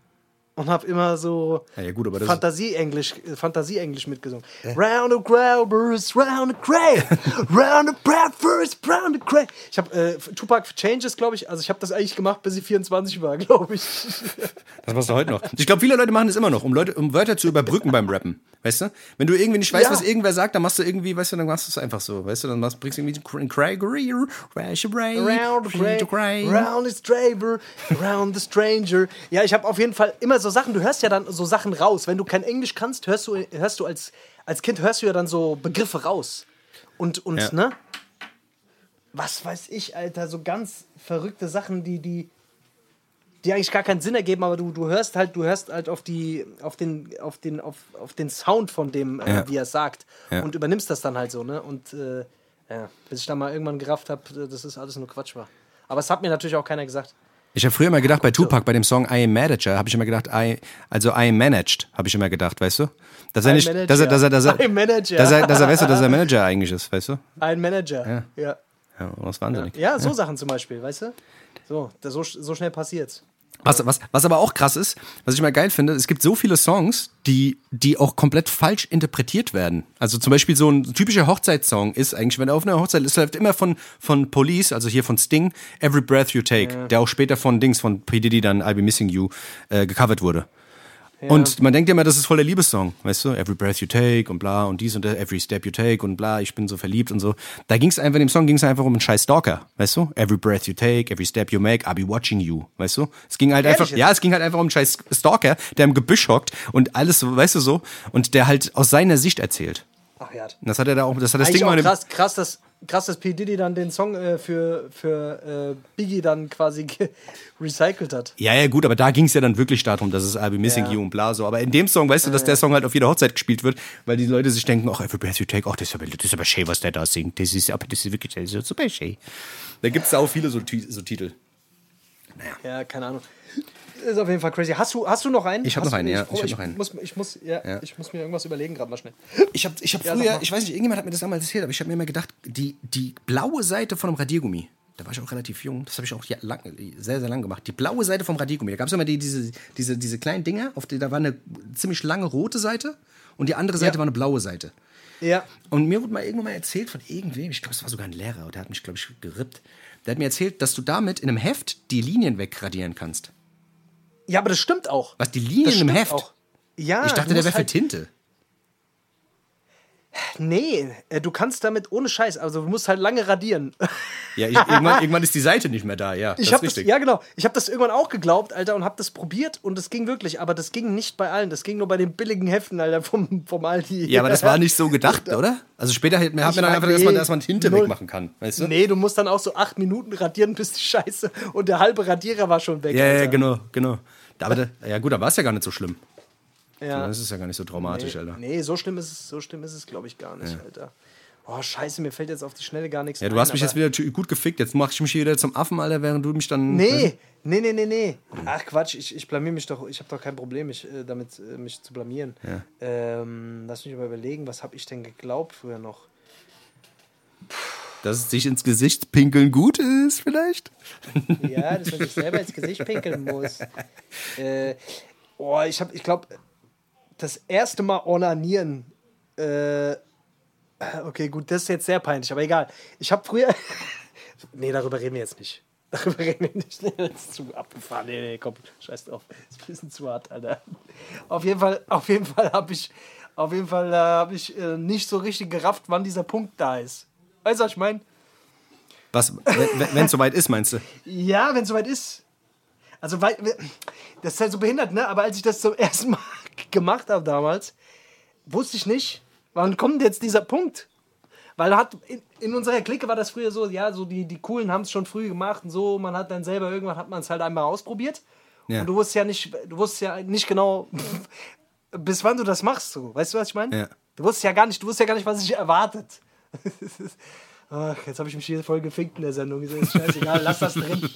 Und habe immer so Ja, ja, gut, Fantasie-Englisch äh, Fantasie-Englisch mitgesungen. Round the Grabbers, round the Cray, (laughs) round the Bradfors, round the Cray. Ich habe äh, Tupac Changes, glaube ich, also ich habe das eigentlich gemacht, bis ich 24 war, glaube ich. (laughs) Das machst du heute noch. Ich glaube, viele Leute machen das immer noch, um Leute, um Wörter zu überbrücken beim Rappen. Weißt du? Wenn du irgendwie nicht weißt, Ja. was irgendwer sagt, dann machst du irgendwie, weißt du, dann machst du es einfach so. Weißt du, dann machst, bringst du irgendwie Craig, Craig, Round the Cray, round the Stranger, round the Stranger. Ja, ich habe auf jeden Fall immer so Sachen, du hörst ja dann so Sachen raus. Wenn du kein Englisch kannst, hörst du, hörst du als, als Kind hörst du ja dann so Begriffe raus. Und, und Ja. ne? Was weiß ich, Alter, so ganz verrückte Sachen, die, die, die eigentlich gar keinen Sinn ergeben, aber du, du hörst halt, du hörst halt auf die, auf den, auf den, auf, auf den Sound von dem, äh, Ja. wie er es sagt. Ja. Und übernimmst das dann halt so, ne? Und äh, ja, bis ich dann mal irgendwann gerafft habe, dass das alles nur Quatsch war. Aber es hat mir natürlich auch keiner gesagt. Ich habe früher immer gedacht, bei Tupac, bei dem Song I Am Manager, habe ich immer gedacht, I, also I Am Managed, habe ich immer gedacht, weißt du? Dass er nicht, Manager. dass er, dass er, dass er, Manager. dass er, dass er, weißt du, dass er Manager eigentlich ist, weißt du? Ein Manager. Ja. Ja, Ja, das ist wahnsinnig. so Sachen zum Beispiel, weißt du? So, so, so schnell passiert's. Was, was, was aber auch krass ist, was ich mal geil finde, es gibt so viele Songs, die, die auch komplett falsch interpretiert werden. Also zum Beispiel so ein typischer Hochzeitssong ist eigentlich, wenn er auf einer Hochzeit ist, läuft immer von, von Police, also hier von Sting, Every Breath You Take, der auch später von Dings, von P. Diddy dann I'll Be Missing You äh, gecovert wurde. Und man denkt ja immer, das ist voll der Liebessong, weißt du? Every breath you take und bla und dies und das, every step you take und bla, ich bin so verliebt und so. Da ging es einfach, in dem Song ging es einfach um einen scheiß Stalker, weißt du? Every breath you take, every step you make, I'll be watching you, weißt du? Es ging halt einfach, jetzt? ja, es ging halt einfach um einen scheiß Stalker, der im Gebüsch hockt und alles weißt du so, und der halt aus seiner Sicht erzählt. Ach ja. Das hat er da auch, das hat das Eigentlich Ding auch mal krass, krass, dass, krass, dass P. Diddy dann den Song äh, für, für äh, Biggie dann quasi (laughs) recycelt hat. Ja, ja, gut, aber da ging es ja dann wirklich darum, dass es be missing Ja. you und bla so. Aber in dem Song, weißt du, dass der Song halt auf jeder Hochzeit gespielt wird, weil die Leute sich denken, ach, every breath you take, ach, das ist aber, das ist aber schön, was der da singt. Das ist, aber das ist wirklich das ist super schön. Da gibt es auch viele so, so Titel. Ja, keine Ahnung. Ist auf jeden Fall crazy. Hast du, hast du noch einen? Ich hab Hast noch einen, ja. Ich, Ich hab noch einen. Muss, ich, muss, ja, Ja. ich muss mir irgendwas überlegen, gerade mal schnell. Ich habe ich hab Ja, früher, ich weiß nicht, irgendjemand hat mir das damals erzählt, aber ich habe mir immer gedacht, die, die blaue Seite von einem Radiergummi, da war ich auch relativ jung, das habe ich auch lang, sehr, sehr lang gemacht. Die blaue Seite vom Radiergummi, da gab es immer die, diese, diese, diese kleinen Dinger, auf die, da war eine ziemlich lange rote Seite und die andere Seite Ja. war eine blaue Seite. Ja. Und mir wurde mal irgendwann mal erzählt von irgendwem, ich glaube, es war sogar ein Lehrer, der hat mich, glaube ich, gerippt. Der hat mir erzählt, dass du damit in einem Heft die Linien wegradieren kannst. Ja, aber das stimmt auch. Was, die Linien im Heft? Auch. Ja, ich dachte, der wäre für halt, Tinte. Nee, äh, du kannst damit ohne Scheiß, also du musst halt lange radieren. (laughs) Ja, ich, irgendwann, (laughs) irgendwann ist die Seite nicht mehr da, ja. Das Ich ist habe das, ja genau, ich habe das irgendwann auch geglaubt, Alter, und habe das probiert und es ging wirklich, aber das ging nicht bei allen, das ging nur bei den billigen Heften, Alter, vom, vom Aldi. Ja, aber das war nicht so gedacht, (laughs) oder? Also später hat man dann einfach, dass man, nee, dass man Tinte null. wegmachen kann, weißt du? Nee, du musst dann auch so acht Minuten radieren, bis die Scheiße und der halbe Radierer war schon weg. Ja, ja, Alter. genau, genau. Aber da, ja gut, da war es ja gar nicht so schlimm. Ja. Das ist ja gar nicht so traumatisch, Alter. Nee, so schlimm ist es, so schlimm ist es, glaube ich, gar nicht, Alter. Oh, scheiße, mir fällt jetzt auf die Schnelle gar nichts Ja, du ein, hast mich jetzt wieder gut gefickt. Jetzt mach ich mich hier wieder zum Affen, Alter, während du mich dann. Nee, nee, nee, nee, nee. Ach Quatsch, ich, ich blamier mich doch, ich habe doch kein Problem, mich, äh, damit äh, mich zu blamieren. Ähm, lass mich mal überlegen, was habe ich denn geglaubt früher noch? Dass es sich ins Gesicht pinkeln gut ist, vielleicht? Ja, dass man sich selber ins Gesicht pinkeln muss. (laughs) Äh, oh, ich habe, ich glaube, das erste Mal onanieren. Äh, okay, gut, das ist jetzt sehr peinlich, aber egal. Ich habe früher. (laughs) nee, darüber reden wir jetzt nicht. (laughs) Darüber reden wir nicht. (laughs) Das ist zu abgefahren. Nee, nee, komm, scheiß drauf. Das ist ein bisschen zu hart, Alter. Auf jeden Fall, auf jeden Fall habe ich, auf jeden Fall äh, habe ich äh, nicht so richtig gerafft, wann dieser Punkt da ist. Weißt du, was ich meine? Was, wenn es soweit ist, meinst du? Ja, wenn es soweit ist. Also, weil, das ist halt so behindert, ne? Aber als ich das zum ersten Mal gemacht habe damals, wusste ich nicht, wann kommt jetzt dieser Punkt? Weil hat in, in unserer Clique war das früher so, ja, so die, die Coolen haben es schon früh gemacht und so, man hat dann selber irgendwann hat man es halt einmal ausprobiert. Ja. Und du wusstest ja nicht, du wusstest ja nicht genau, (laughs) bis wann du das machst, so. Weißt du, was ich meine? Ja. Du wusstest ja gar nicht, du wusstest ja gar nicht, was sich erwartet. (laughs) Ach, jetzt habe ich mich hier voll gefickt in der Sendung. Ist scheißegal, lass das drin.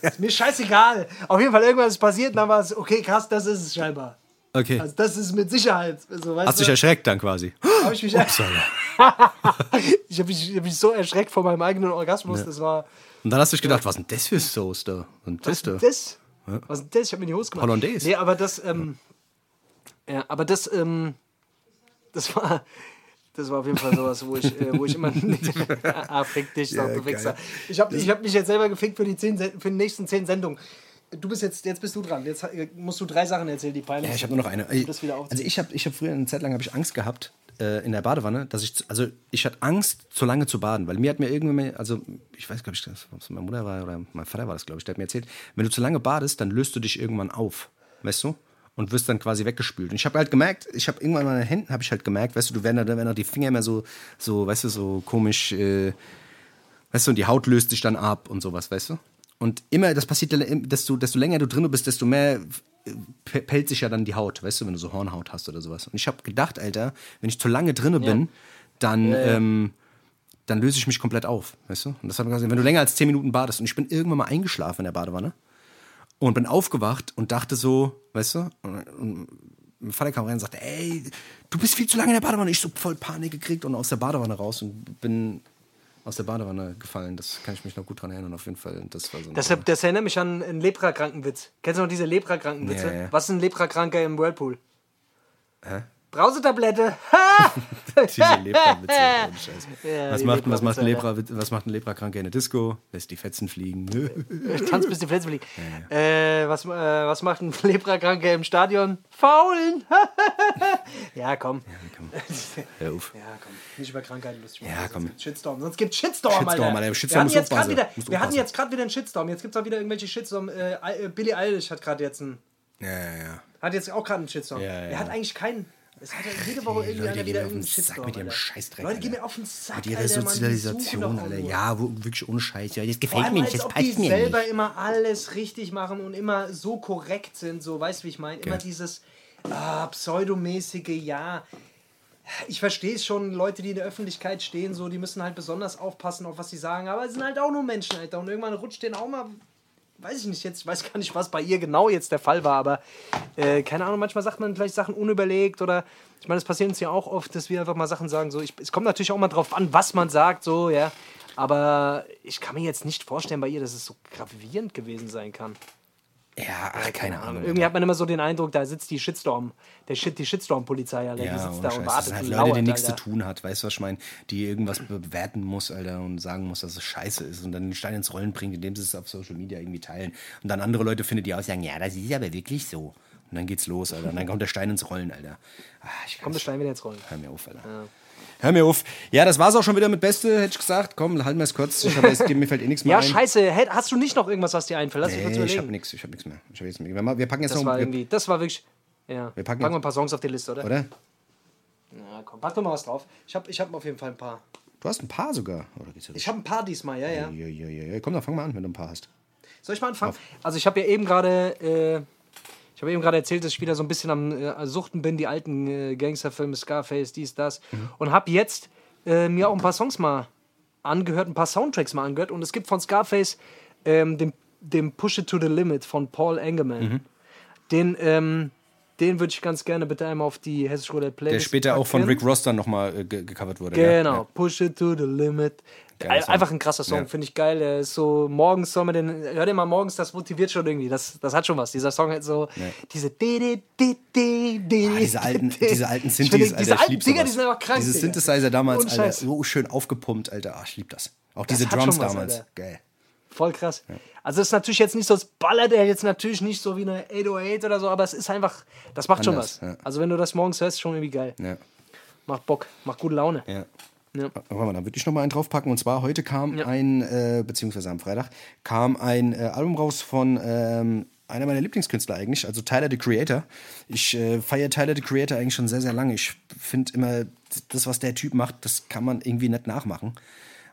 Ist mir scheißegal. Auf jeden Fall irgendwas ist passiert und dann war es, okay, krass, das ist es scheinbar. Okay. Also das ist mit Sicherheit. So, weißt Hast du, dich erschreckt dann quasi? (gasps) hab ich mich, (gasps) (laughs) ich habe mich, ich hab mich so erschreckt vor meinem eigenen Orgasmus. Das war. Und dann hast du dich gedacht, was ist denn das für Sauce da? Und das da? Das? Was ist denn das? Ich habe mir die Hose gemacht. Hollandaise. Nee, aber das, ähm, ja, aber das, ähm, das war, das war auf jeden Fall sowas, wo ich, äh, wo ich immer, (laughs) ah, (laughs) fick dich, Ja, ja, du Wichser. Ich habe ich hab mich jetzt selber gefickt für die, zehn, für die nächsten zehn Sendungen. Du bist jetzt, jetzt bist du dran. Jetzt äh, musst du drei Sachen erzählen, die peinlich Ja, ich sind. habe nur noch eine. Also ich habe ich hab früher eine Zeit lang habe ich Angst gehabt äh, in der Badewanne, dass ich also ich hatte Angst zu lange zu baden, weil mir hat mir irgendwann also ich weiß glaube ich, das- ob es meine Mutter war oder mein Vater war das glaube ich, der hat mir erzählt, wenn du zu lange badest, dann löst du dich irgendwann auf, weißt du? Und wirst dann quasi weggespült. Und ich habe halt gemerkt, ich habe irgendwann an meinen Händen habe ich halt gemerkt, weißt du, du werden dann werden auch die Finger immer so so, weißt du, so komisch äh, Weißt du, und die Haut löst sich dann ab und sowas, weißt du? Und immer, das passiert, ja, desto, desto länger du drin bist, desto mehr äh, pellt sich ja dann die Haut, weißt du, wenn du so Hornhaut hast oder sowas. Und ich habe gedacht, Alter, wenn ich zu lange drinne bin, dann, Ähm, dann löse ich mich komplett auf, weißt du? Und das hat man gesagt, wenn du länger als 10 Minuten badest und ich bin irgendwann mal eingeschlafen in der Badewanne und bin aufgewacht und dachte so, weißt du, und, und mein Vater kam rein und sagte, ey, du bist viel zu lange in der Badewanne. Ich so voll Panik gekriegt und aus der Badewanne raus und bin aus der Badewanne gefallen. Das kann ich mich noch gut dran erinnern, auf jeden Fall. Das war so Das, das erinnert mich an einen Leprakrankenwitz. Kennst du noch diese Leprakrankenwitze? Ja, ja. Was ist ein Leprakranker im Whirlpool? Hä? Brausetablette. (laughs) Diese Lepra-Witze. (laughs) Ja, was, die macht, was, macht ein Lepra, was macht ein Leprakranker in der Disco? Lässt die Fetzen fliegen. (laughs) Tanz bis die Plätze fliegen. Äh, was, äh, was macht ein Leprakranker im Stadion? Faulen. ja, komm. Hör auf. Ja, komm. Nicht über Krankheiten lustig machen. Ja, sonst komm. gibt's Shitstorm. Sonst gibt's Shitstorm, Shitstorm, Alter. Alter. Shitstorm wir hatten jetzt wieder, wir hatten jetzt gerade wieder einen Shitstorm. Jetzt gibt's auch wieder irgendwelche Shitstorm. Äh, äh, Billie Eilish hat gerade jetzt einen. Ja, ja, ja. Hat jetzt auch gerade einen Shitstorm. Ja, ja, Er ja. hat eigentlich keinen. Es hat ja jede Woche irgendwie Leute einer wieder irgendeinen Sack Shitstorm. mit ihrem. Scheißdreck, Leute Alter. mir auf den Sack. Mit ihrer die Sozialisation, Alter. Ja, wo, wirklich ohne Scheiß. Ja, das gefällt mir nicht, das die passt mir selber nicht. immer alles richtig machen und immer so korrekt sind, so, weißt du, wie ich meine? Immer Ja. dieses ah, pseudomäßige, ja. Ich verstehe es schon, Leute, die in der Öffentlichkeit stehen, so, die müssen halt besonders aufpassen, auf was sie sagen, aber es sind halt auch nur Menschen, Alter. Und irgendwann rutscht denen auch mal, weiß ich nicht jetzt, ich weiß gar nicht, was bei ihr genau jetzt der Fall war, aber äh, keine Ahnung, manchmal sagt man vielleicht Sachen unüberlegt oder, ich meine, es passiert uns ja auch oft, dass wir einfach mal Sachen sagen, so, ich, es kommt natürlich auch mal drauf an, was man sagt, so, ja. Aber ich kann mir jetzt nicht vorstellen bei ihr, dass es so gravierend gewesen sein kann. Ja, ach, keine Ahnung. Irgendwie hat man immer so den Eindruck, da sitzt die Shitstorm, der Shit, die Shitstorm-Polizei, Alter, die Ja, sitzt ohne da Scheiß. und Das wartet sind halt Leute, die nichts zu tun hat, weißt du, was ich meine? Die irgendwas bewerten muss, Alter, und sagen muss, dass es scheiße ist und dann den Stein ins Rollen bringt, indem sie es auf Social Media irgendwie teilen. Und dann andere Leute finden, die auch sagen, ja, das ist aber wirklich so. Und dann geht's los, Alter. Und dann kommt der Stein ins Rollen, Alter. Ah, ich Kommt der Stein wieder ins Rollen. Hör mir auf, Alter. Hör mir auf. Ja, das war's auch schon wieder mit Beste, hätte ich gesagt. Komm, halten wir es kurz. Ich hab, jetzt- (laughs) mir fällt eh nichts mehr Ja, ein. scheiße, Hä- hast du nicht noch irgendwas, was dir einfällt? Lass mich kurz Nee, ich hab nichts, ich hab nichts mehr. Ich hab nichts mehr. Wir, packen jetzt das noch war irgendwie, das war wirklich, ja. Wir packen packen jetzt- wir ein paar Songs auf die Liste, oder? Oder? Ja, komm, pack doch mal was drauf. Ich habe ich hab auf jeden Fall ein paar. Du hast ein paar sogar. Oder geht's ja Ich habe ein paar diesmal, ja, ja. ja, ja, ja. Komm, dann fang mal an, wenn du ein paar hast. Soll ich mal anfangen? Also ich habe ja eben gerade, äh, habe eben gerade erzählt, dass ich wieder so ein bisschen am äh, Suchten bin, die alten äh, Gangsterfilme, Scarface, dies, das. Und habe jetzt äh, mir auch ein paar Songs mal angehört, ein paar Soundtracks mal angehört. Und es gibt von Scarface ähm, den, den Push It to the Limit von Paul Engelman. Den, ähm, den würde ich ganz gerne bitte einmal auf die hessische Roulette Der Playlist später auch von packen. Rick Ross dann nochmal äh, ge gecovert wurde. Genau, Push It to the Limit. Geiler Ein- Song. Einfach ein krasser Song, Ja. finde ich geil. Der ist so, morgens soll man den, hör den mal morgens, das motiviert schon irgendwie. Das, das hat schon was. Dieser Song hat so, diese di, di, di, di, Ah, diese alten, di. diese alten Synthes, Alter, Diese alten Dinger, die sind einfach krank. Diese. Synthesizer damals, Alter, so schön aufgepumpt, Alter. Ach, ich lieb das. Auch Das diese Drums was, damals. Alter. Geil. Voll krass. Also es ist natürlich jetzt nicht so, es ballert er jetzt natürlich nicht so wie eine 808 oder so, aber es ist einfach, das macht schon Anders, was. ja. Also wenn du das morgens hörst, schon irgendwie geil. Ja, Macht Bock, macht gute Laune. ja. Ja. Warte mal, da würde ich noch mal einen draufpacken. Und zwar heute kam Ja. ein, äh, beziehungsweise am Freitag, kam ein äh, Album raus von ähm, einer meiner Lieblingskünstler eigentlich, also Tyler the Creator. Ich äh, feiere Tyler the Creator eigentlich schon sehr, sehr lange. Ich finde immer, das, was der Typ macht, das kann man irgendwie nicht nachmachen.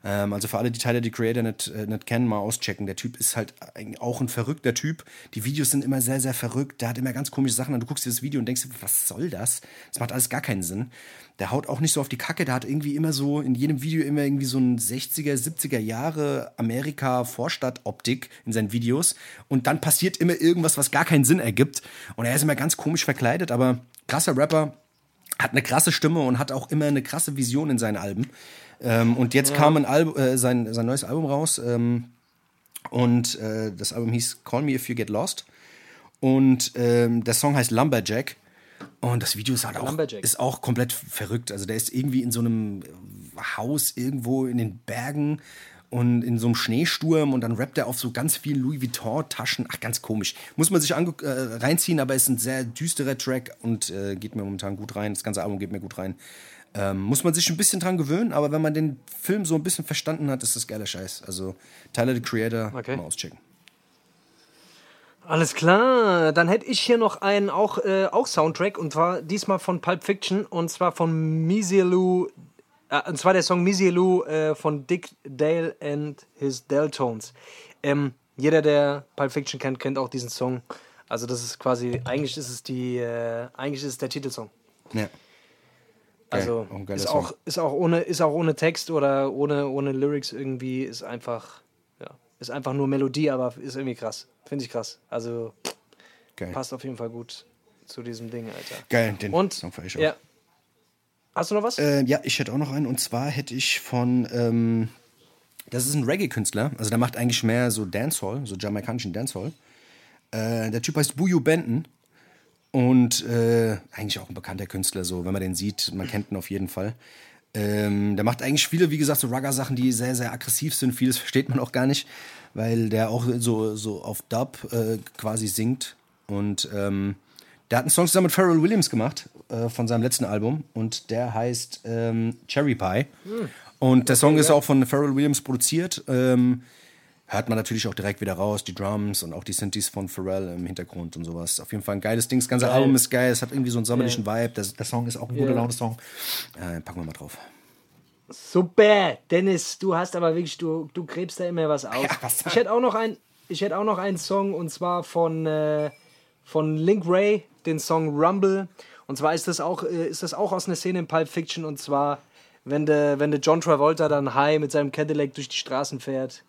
Ähm, also für alle, die Tyler the Creator nicht, äh, nicht kennen, mal auschecken. Der Typ ist halt auch ein verrückter Typ. Die Videos sind immer sehr, sehr verrückt. Der hat immer ganz komische Sachen an. Du guckst dir das Video und denkst, was soll das? Das macht alles gar keinen Sinn. Der haut auch nicht so auf die Kacke. Der hat irgendwie immer so, in jedem Video immer irgendwie so ein 60er, 70er Jahre Amerika-Vorstadt-Optik in seinen Videos. Und dann passiert immer irgendwas, was gar keinen Sinn ergibt. Und er ist immer ganz komisch verkleidet, aber krasser Rapper, hat eine krasse Stimme und hat auch immer eine krasse Vision in seinen Alben. Ähm, und jetzt kam ein Album, äh, sein, sein neues Album raus ähm, und äh, das Album hieß Call Me If You Get Lost und ähm, der Song heißt Lumberjack und das Video ist halt auch, ist auch komplett verrückt. Also der ist irgendwie in so einem Haus irgendwo in den Bergen und in so einem Schneesturm und dann rappt er auf so ganz vielen Louis Vuitton-Taschen. Ach, ganz komisch. Muss man sich äh, reinziehen, aber ist ein sehr düsterer Track und äh, geht mir momentan gut rein. Das ganze Album geht mir gut rein. Ähm, muss man sich ein bisschen dran gewöhnen, aber wenn man den Film so ein bisschen verstanden hat, ist das geiler Scheiß. Also Tyler, the Creator, Okay. mal auschecken. Alles klar, dann hätte ich hier noch einen auch, äh, auch Soundtrack und zwar diesmal von Pulp Fiction und zwar von Misielu, äh, und zwar der Song Misielu äh, von Dick Dale and his Deltones. Ähm, jeder, der Pulp Fiction kennt, kennt auch diesen Song. Also das ist quasi, eigentlich ist es die, äh, eigentlich ist es der Titelsong. Ja. Geil. Also Auch geiler ist Song. auch, ist auch ohne ist auch ohne Text oder ohne ohne Lyrics irgendwie ist einfach ja ist einfach nur Melodie, aber ist irgendwie krass. Finde ich krass. Also Geil. passt auf jeden Fall gut zu diesem Ding, Alter. Geil, den Und Song feier ich auch. ja. Hast du noch was? Äh, ja, ich hätte auch noch einen. Und zwar hätte ich von, ähm, das ist ein Reggae-Künstler. Also der macht eigentlich mehr so Dancehall, so jamaikanischen Dancehall. Äh, der Typ heißt Buju Benton. Und äh, eigentlich auch ein bekannter Künstler, so, wenn man den sieht, man kennt ihn auf jeden Fall. Ähm, der macht eigentlich viele, wie gesagt, so Rugger-Sachen, die sehr, sehr aggressiv sind. Vieles (laughs) versteht man auch gar nicht, weil der auch so, so auf Dub äh, quasi singt. Und ähm, der hat einen Song zusammen mit Pharrell Williams gemacht äh, von seinem letzten Album und der heißt ähm, Cherry Pie. Und der Song ist auch von Pharrell Williams produziert. Ähm, hört man natürlich auch direkt wieder raus, die Drums und auch die Synthes von Pharrell im Hintergrund und sowas. Auf jeden Fall ein geiles Ding. Das ganze Geil. Album ist geil, es hat irgendwie so einen sommerlichen Vibe. Der, der Song ist auch ein guter. Laune-Song. Äh, packen wir mal drauf. Super, Dennis, du hast aber wirklich, du, du gräbst da immer was aus. (laughs) Ja, was- ich hätte auch noch ein, ich hätte auch noch einen Song und zwar von, äh, von Link Ray, den Song Rumble. Und zwar ist das auch, äh, ist das auch aus einer Szene in Pulp Fiction und zwar, wenn der, wenn der John Travolta dann high mit seinem Cadillac durch die Straßen fährt.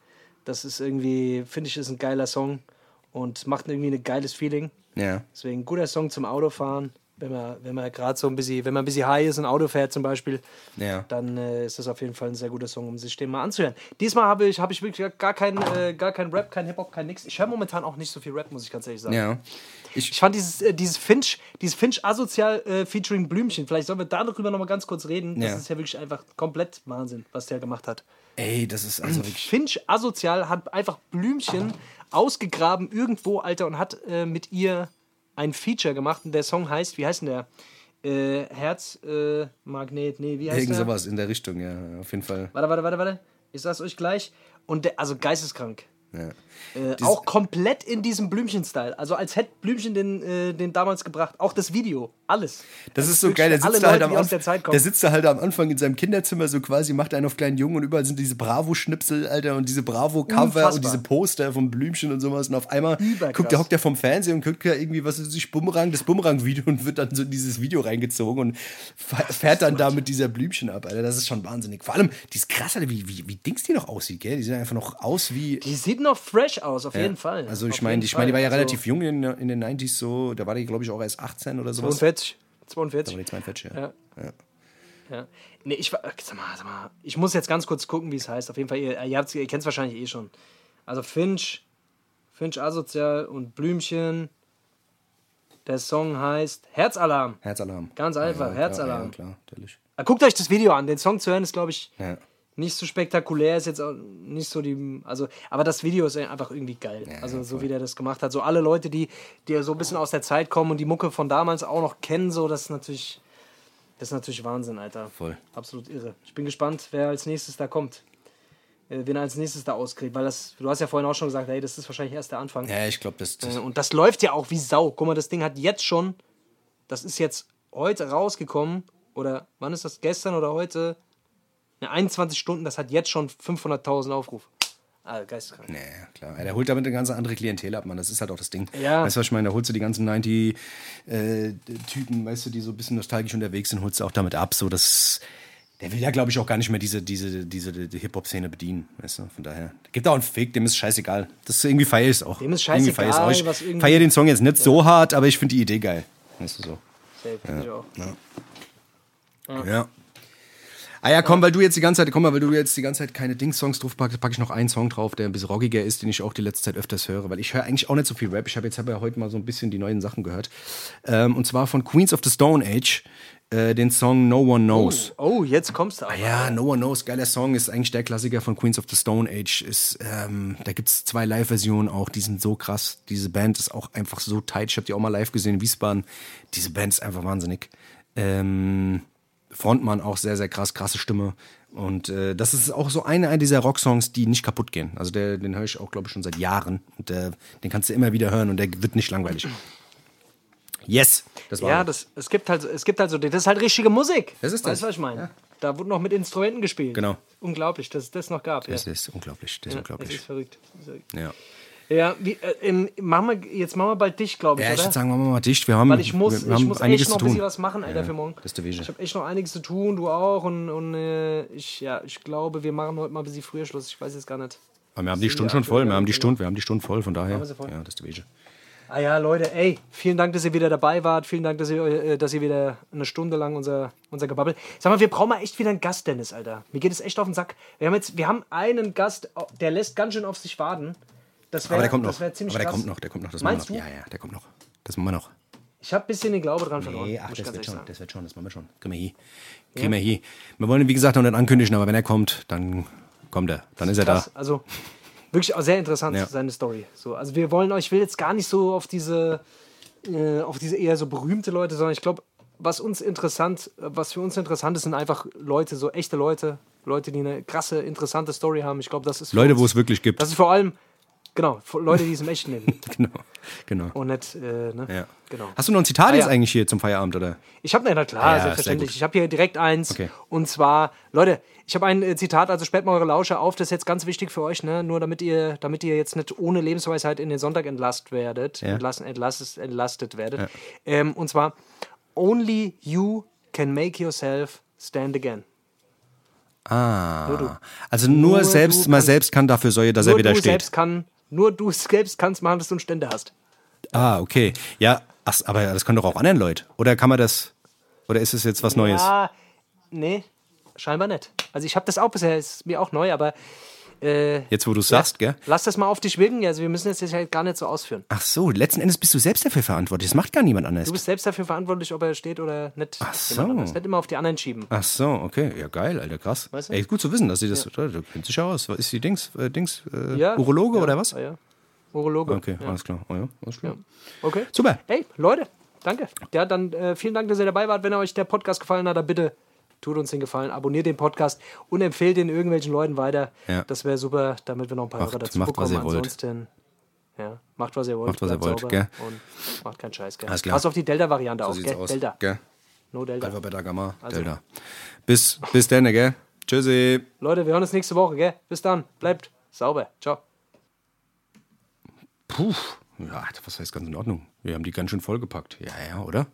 Das ist irgendwie, finde ich, ist ein geiler Song und macht irgendwie ein geiles Feeling. Ja. Deswegen ein guter Song zum Autofahren. Wenn man, wenn man gerade so ein bisschen, wenn man ein bisschen high ist und Auto fährt zum Beispiel, Ja. dann äh, ist das auf jeden Fall ein sehr guter Song, um sich den mal anzuhören. Diesmal habe ich, habe ich wirklich gar keinen äh, gar kein Rap, kein Hip-Hop, kein nix. Ich höre momentan auch nicht so viel Rap, muss ich ganz ehrlich sagen. Ja. Ich fand dieses, äh, dieses Finch, dieses Finch asozial äh, featuring Blümchen, vielleicht sollen wir darüber noch mal ganz kurz reden. Das Ja. ist ja wirklich einfach komplett Wahnsinn, was der gemacht hat. Ey, das ist also wirklich. Finch asozial hat einfach Blümchen ausgegraben irgendwo, Alter, und hat äh, mit ihr ein Feature gemacht. Und der Song heißt, wie heißt denn der? Äh, Herz, äh, nee, wie heißt Irgend der? sowas in der Richtung, ja, auf jeden Fall. Warte, warte, warte, warte. Ich sag's euch gleich. Und der, also geisteskrank. Ja. Äh, auch komplett in diesem Blümchen-Style. Also als hätte Blümchen den, äh, den damals gebracht. Auch das Video. Alles. Das Also ist so geil, der sitzt, da halt Leute, am die aus Anfang, der Zeit kommen. der sitzt da halt am Anfang in seinem Kinderzimmer so quasi, macht einen auf kleinen Jungen und überall sind diese Bravo-Schnipsel, Alter, und diese Bravo-Cover und diese Poster von Blümchen und sowas. Und auf einmal Überkrass. guckt der, hockt der vom Fernseher und guckt da irgendwie, was ist sich Bumerang, das Bumerang-Video und wird dann so in dieses Video reingezogen und fährt dann da mit dieser Blümchen ab, Alter. Das ist schon wahnsinnig. Vor allem, die ist krass, Alter, wie, wie, wie Dings die noch aussieht, gell? Die sehen einfach noch aus wie. Die sieht noch fresh aus, auf jeden Fall. Also ich meine, ich meine, die war ja Fall. relativ jung in, in den 90s so, da war die, glaube ich, auch erst 18 oder Also sowas. 42. Da 42. war die 42, ja. Ja. Ja. Nee, ich war. Sag mal, sag mal. Ich muss jetzt ganz kurz gucken, wie es heißt. Auf jeden Fall, ihr, ihr, ihr kennt es wahrscheinlich eh schon. Also Finch, Finch asozial und Blümchen. Der Song heißt Herzalarm. Herzalarm. Ganz einfach, ja, Herzalarm. Ja, klar, natürlich. Ah, Guckt euch das Video an. Den Song zu hören ist, glaube ich, Ja. Nicht so spektakulär. Ist jetzt auch nicht so die. Also, aber das Video ist einfach irgendwie geil. Ja, also, so voll. wie der das gemacht hat. So alle Leute, die, die so ein bisschen aus der Zeit kommen und die Mucke von damals auch noch kennen, so, das ist natürlich. Das ist natürlich Wahnsinn, Alter. Voll. Absolut irre. Ich bin gespannt, wer als nächstes da kommt. Äh, wen er als nächstes da auskriegt. Weil das, du hast ja vorhin auch schon gesagt, hey, das ist wahrscheinlich erst der Anfang. Ja, ich glaube, das, das Äh, Und das läuft ja auch wie Sau. Guck mal, das Ding hat jetzt schon, das ist jetzt heute rausgekommen. Oder wann ist das? Gestern oder heute? Ne, 21 Stunden, das hat jetzt schon 500.000 Aufrufe. Ah, geisteskrank. Nee, klar. Ja, der holt damit eine ganz andere Klientel ab, Mann. Das ist halt auch das Ding. Ja. Weißt du, was ich meine? Da holst du die ganzen 90-Typen, weißt du, die so ein bisschen nostalgisch unterwegs sind, holst du auch damit ab. So, das, der will ja, glaube ich, auch gar nicht mehr diese, diese, diese die Hip-Hop-Szene bedienen. Weißt du, von daher. Gibt auch einen Fick, dem ist scheißegal. Das ist irgendwie feier ich es auch. Dem ist Irgendwie scheißegal, feier auch. was Ich irgendwie- feier den Song jetzt nicht so hart, aber ich finde die Idee geil. Weißt du so. Safe, finde ich auch. Ja. Ah ja, komm, weil du jetzt die ganze Zeit, komm mal, weil du jetzt die ganze Zeit keine Dings-Songs drauf packst, packe ich noch einen Song drauf, der ein bisschen rockiger ist, den ich auch die letzte Zeit öfters höre, weil ich höre eigentlich auch nicht so viel Rap. Ich habe jetzt ja heute mal so ein bisschen die neuen Sachen gehört. Ähm, und zwar von Queens of the Stone Age, äh, den Song No One Knows. Oh, jetzt kommst du aber. Ja, No One Knows, geiler Song, ist eigentlich der Klassiker von Queens of the Stone Age. Ist, ähm, da gibt's zwei Live-Versionen auch, die sind so krass. Diese Band ist auch einfach so tight. Ich habe die auch mal live gesehen in Wiesbaden. Diese Band ist einfach wahnsinnig. Ähm, Frontmann auch sehr, sehr krass, krasse Stimme. Und äh, das ist auch so einer dieser Rocksongs, die nicht kaputt gehen. Also der, den höre ich auch, glaube ich, schon seit Jahren. Und äh, den kannst du immer wieder hören und der wird nicht langweilig. Yes, das war Ja, das, es gibt halt, es gibt halt so, das ist halt richtige Musik. Das ist weißt das. du, was ich meine? Da wurde noch mit Instrumenten gespielt. Genau. Unglaublich, dass es das noch gab. das ja. ist unglaublich. Das ist Ja, unglaublich. Das ist verrückt. Das ist verrückt. ja. Ja, wie, äh, machen wir, jetzt machen wir bald dich, glaube ich, ja, ich würde sagen, machen wir mal dicht. Wir haben, Weil ich muss, wir, ich muss echt noch ein bisschen was machen, Alter, für morgen. Das ist. Ich habe echt noch einiges zu tun, du auch. Und, und äh, ich, ja, ich glaube, wir machen heute mal ein bisschen früher Schluss. Ich weiß jetzt gar nicht. Aber wir haben die Stunde schon voll. Wir haben die. Stunde, wir haben die Stunde voll. Von daher, voll? ja, das ist der Wege. Ah ja, Leute, ey, vielen Dank, dass ihr wieder dabei wart. Vielen Dank, dass ihr, äh, dass ihr wieder eine Stunde lang unser, unser Gebabbel. Sag mal, wir brauchen mal echt wieder einen Gast, Dennis, Alter. Mir geht es echt auf den Sack. Wir haben jetzt, wir haben einen Gast, der lässt ganz schön auf sich warten. Das wär, Aber der kommt noch. Das ziemlich Aber der krass. kommt noch, der kommt noch. Das Meinst machen wir noch. du? Ja, ja, der kommt noch. Das machen wir noch. Ich habe ein bisschen den Glaube dran verloren. Nee, ach, das wird schon, sagen. das wird schon, das machen wir schon. Kriegen wir hier. Kriegen wir hier. Wir wollen ihn, wie gesagt, noch nicht ankündigen, aber wenn er kommt, dann kommt er. Dann ist er da. Krass. Also wirklich auch sehr interessant, Ja. seine Story. So, also wir wollen euch, ich will jetzt gar nicht so auf diese, äh, auf diese eher so berühmte Leute, sondern ich glaube, was uns interessant, was für uns interessant ist, sind einfach Leute, so echte Leute, Leute, die eine krasse, interessante Story haben. Ich glaube, das ist Leute, wo es wirklich gibt. Das ist vor allem, genau, Leute, die es im echten Leben gibt. (laughs) genau. genau. Und nicht, äh, ne? Ja. Genau. Hast du noch ein Zitat Ah, jetzt ja. eigentlich hier zum Feierabend, oder? Ich habe, na klar, Ah, ja, selbstverständlich. Ich habe hier direkt eins. Okay. Und zwar, Leute, ich habe ein äh, Zitat, also sperrt mal eure Lausche auf, das ist jetzt ganz wichtig für euch, ne? Nur damit ihr, damit ihr jetzt nicht ohne Lebensweisheit in den Sonntag entlastet werdet, Ja. entlassen, entlastet, entlastet werdet. Ähm, und zwar, only you can make yourself stand again. Ah. Nur. Also nur, Nur selbst, man selbst kann dafür sorgen, dass Nur er wieder steht. selbst kann, nur du selbst kannst machen, dass du einen Ständer hast. Ah, okay. Ja, ach, aber das können doch auch anderen Leute. Oder kann man das, oder ist es jetzt was Neues? Ja, nee, scheinbar nicht. Also ich habe das auch bisher, ist mir auch neu, aber äh, Jetzt, wo du es sagst, gell? Lass das mal auf dich wirken. Also wir müssen das jetzt halt gar nicht so ausführen. Ach so, letzten Endes bist du selbst dafür verantwortlich. Das macht gar niemand anders. Du bist selbst dafür verantwortlich, ob er steht oder nicht. Ach so. Anderes. Nicht immer auf die anderen schieben. Ach so, okay. Ja, geil, Alter, krass. Weißt du? Ey, gut zu wissen, dass sie das. Du kennst dich ja aus. Ist die Dings? Äh, Dings äh, Ja. Urologe ja. oder was? Ja, ja. Urologe. Okay, ja. alles klar. Oh, ja, alles klar. Okay. Super. Hey, Leute, danke. Ja, dann äh, vielen Dank, dass ihr dabei wart. Wenn euch der Podcast gefallen hat, dann bitte tut uns den Gefallen, abonniert den Podcast und empfehlt den irgendwelchen Leuten weiter. Ja. Das wäre super, damit wir noch ein paar Macht- Hörer dazu macht, was bekommen. ihr wollt. Ansonsten, ja, macht was ihr wollt. Macht, was ihr wollt, gell? Und macht keinen Scheiß, gell? Alles klar. Pass auf die Delta-Variante auf, So gell? sieht's aus. Delta. Gell? No Delta. Alpha, Beta, Gamma, Also. Delta. Bis, bis dann, gell? Tschüssi. Leute, wir hören uns nächste Woche, gell? Bis dann. Bleibt sauber. Ciao. Puh. Ja, was heißt ganz in Ordnung? Wir haben die ganz schön vollgepackt. Ja, ja, oder?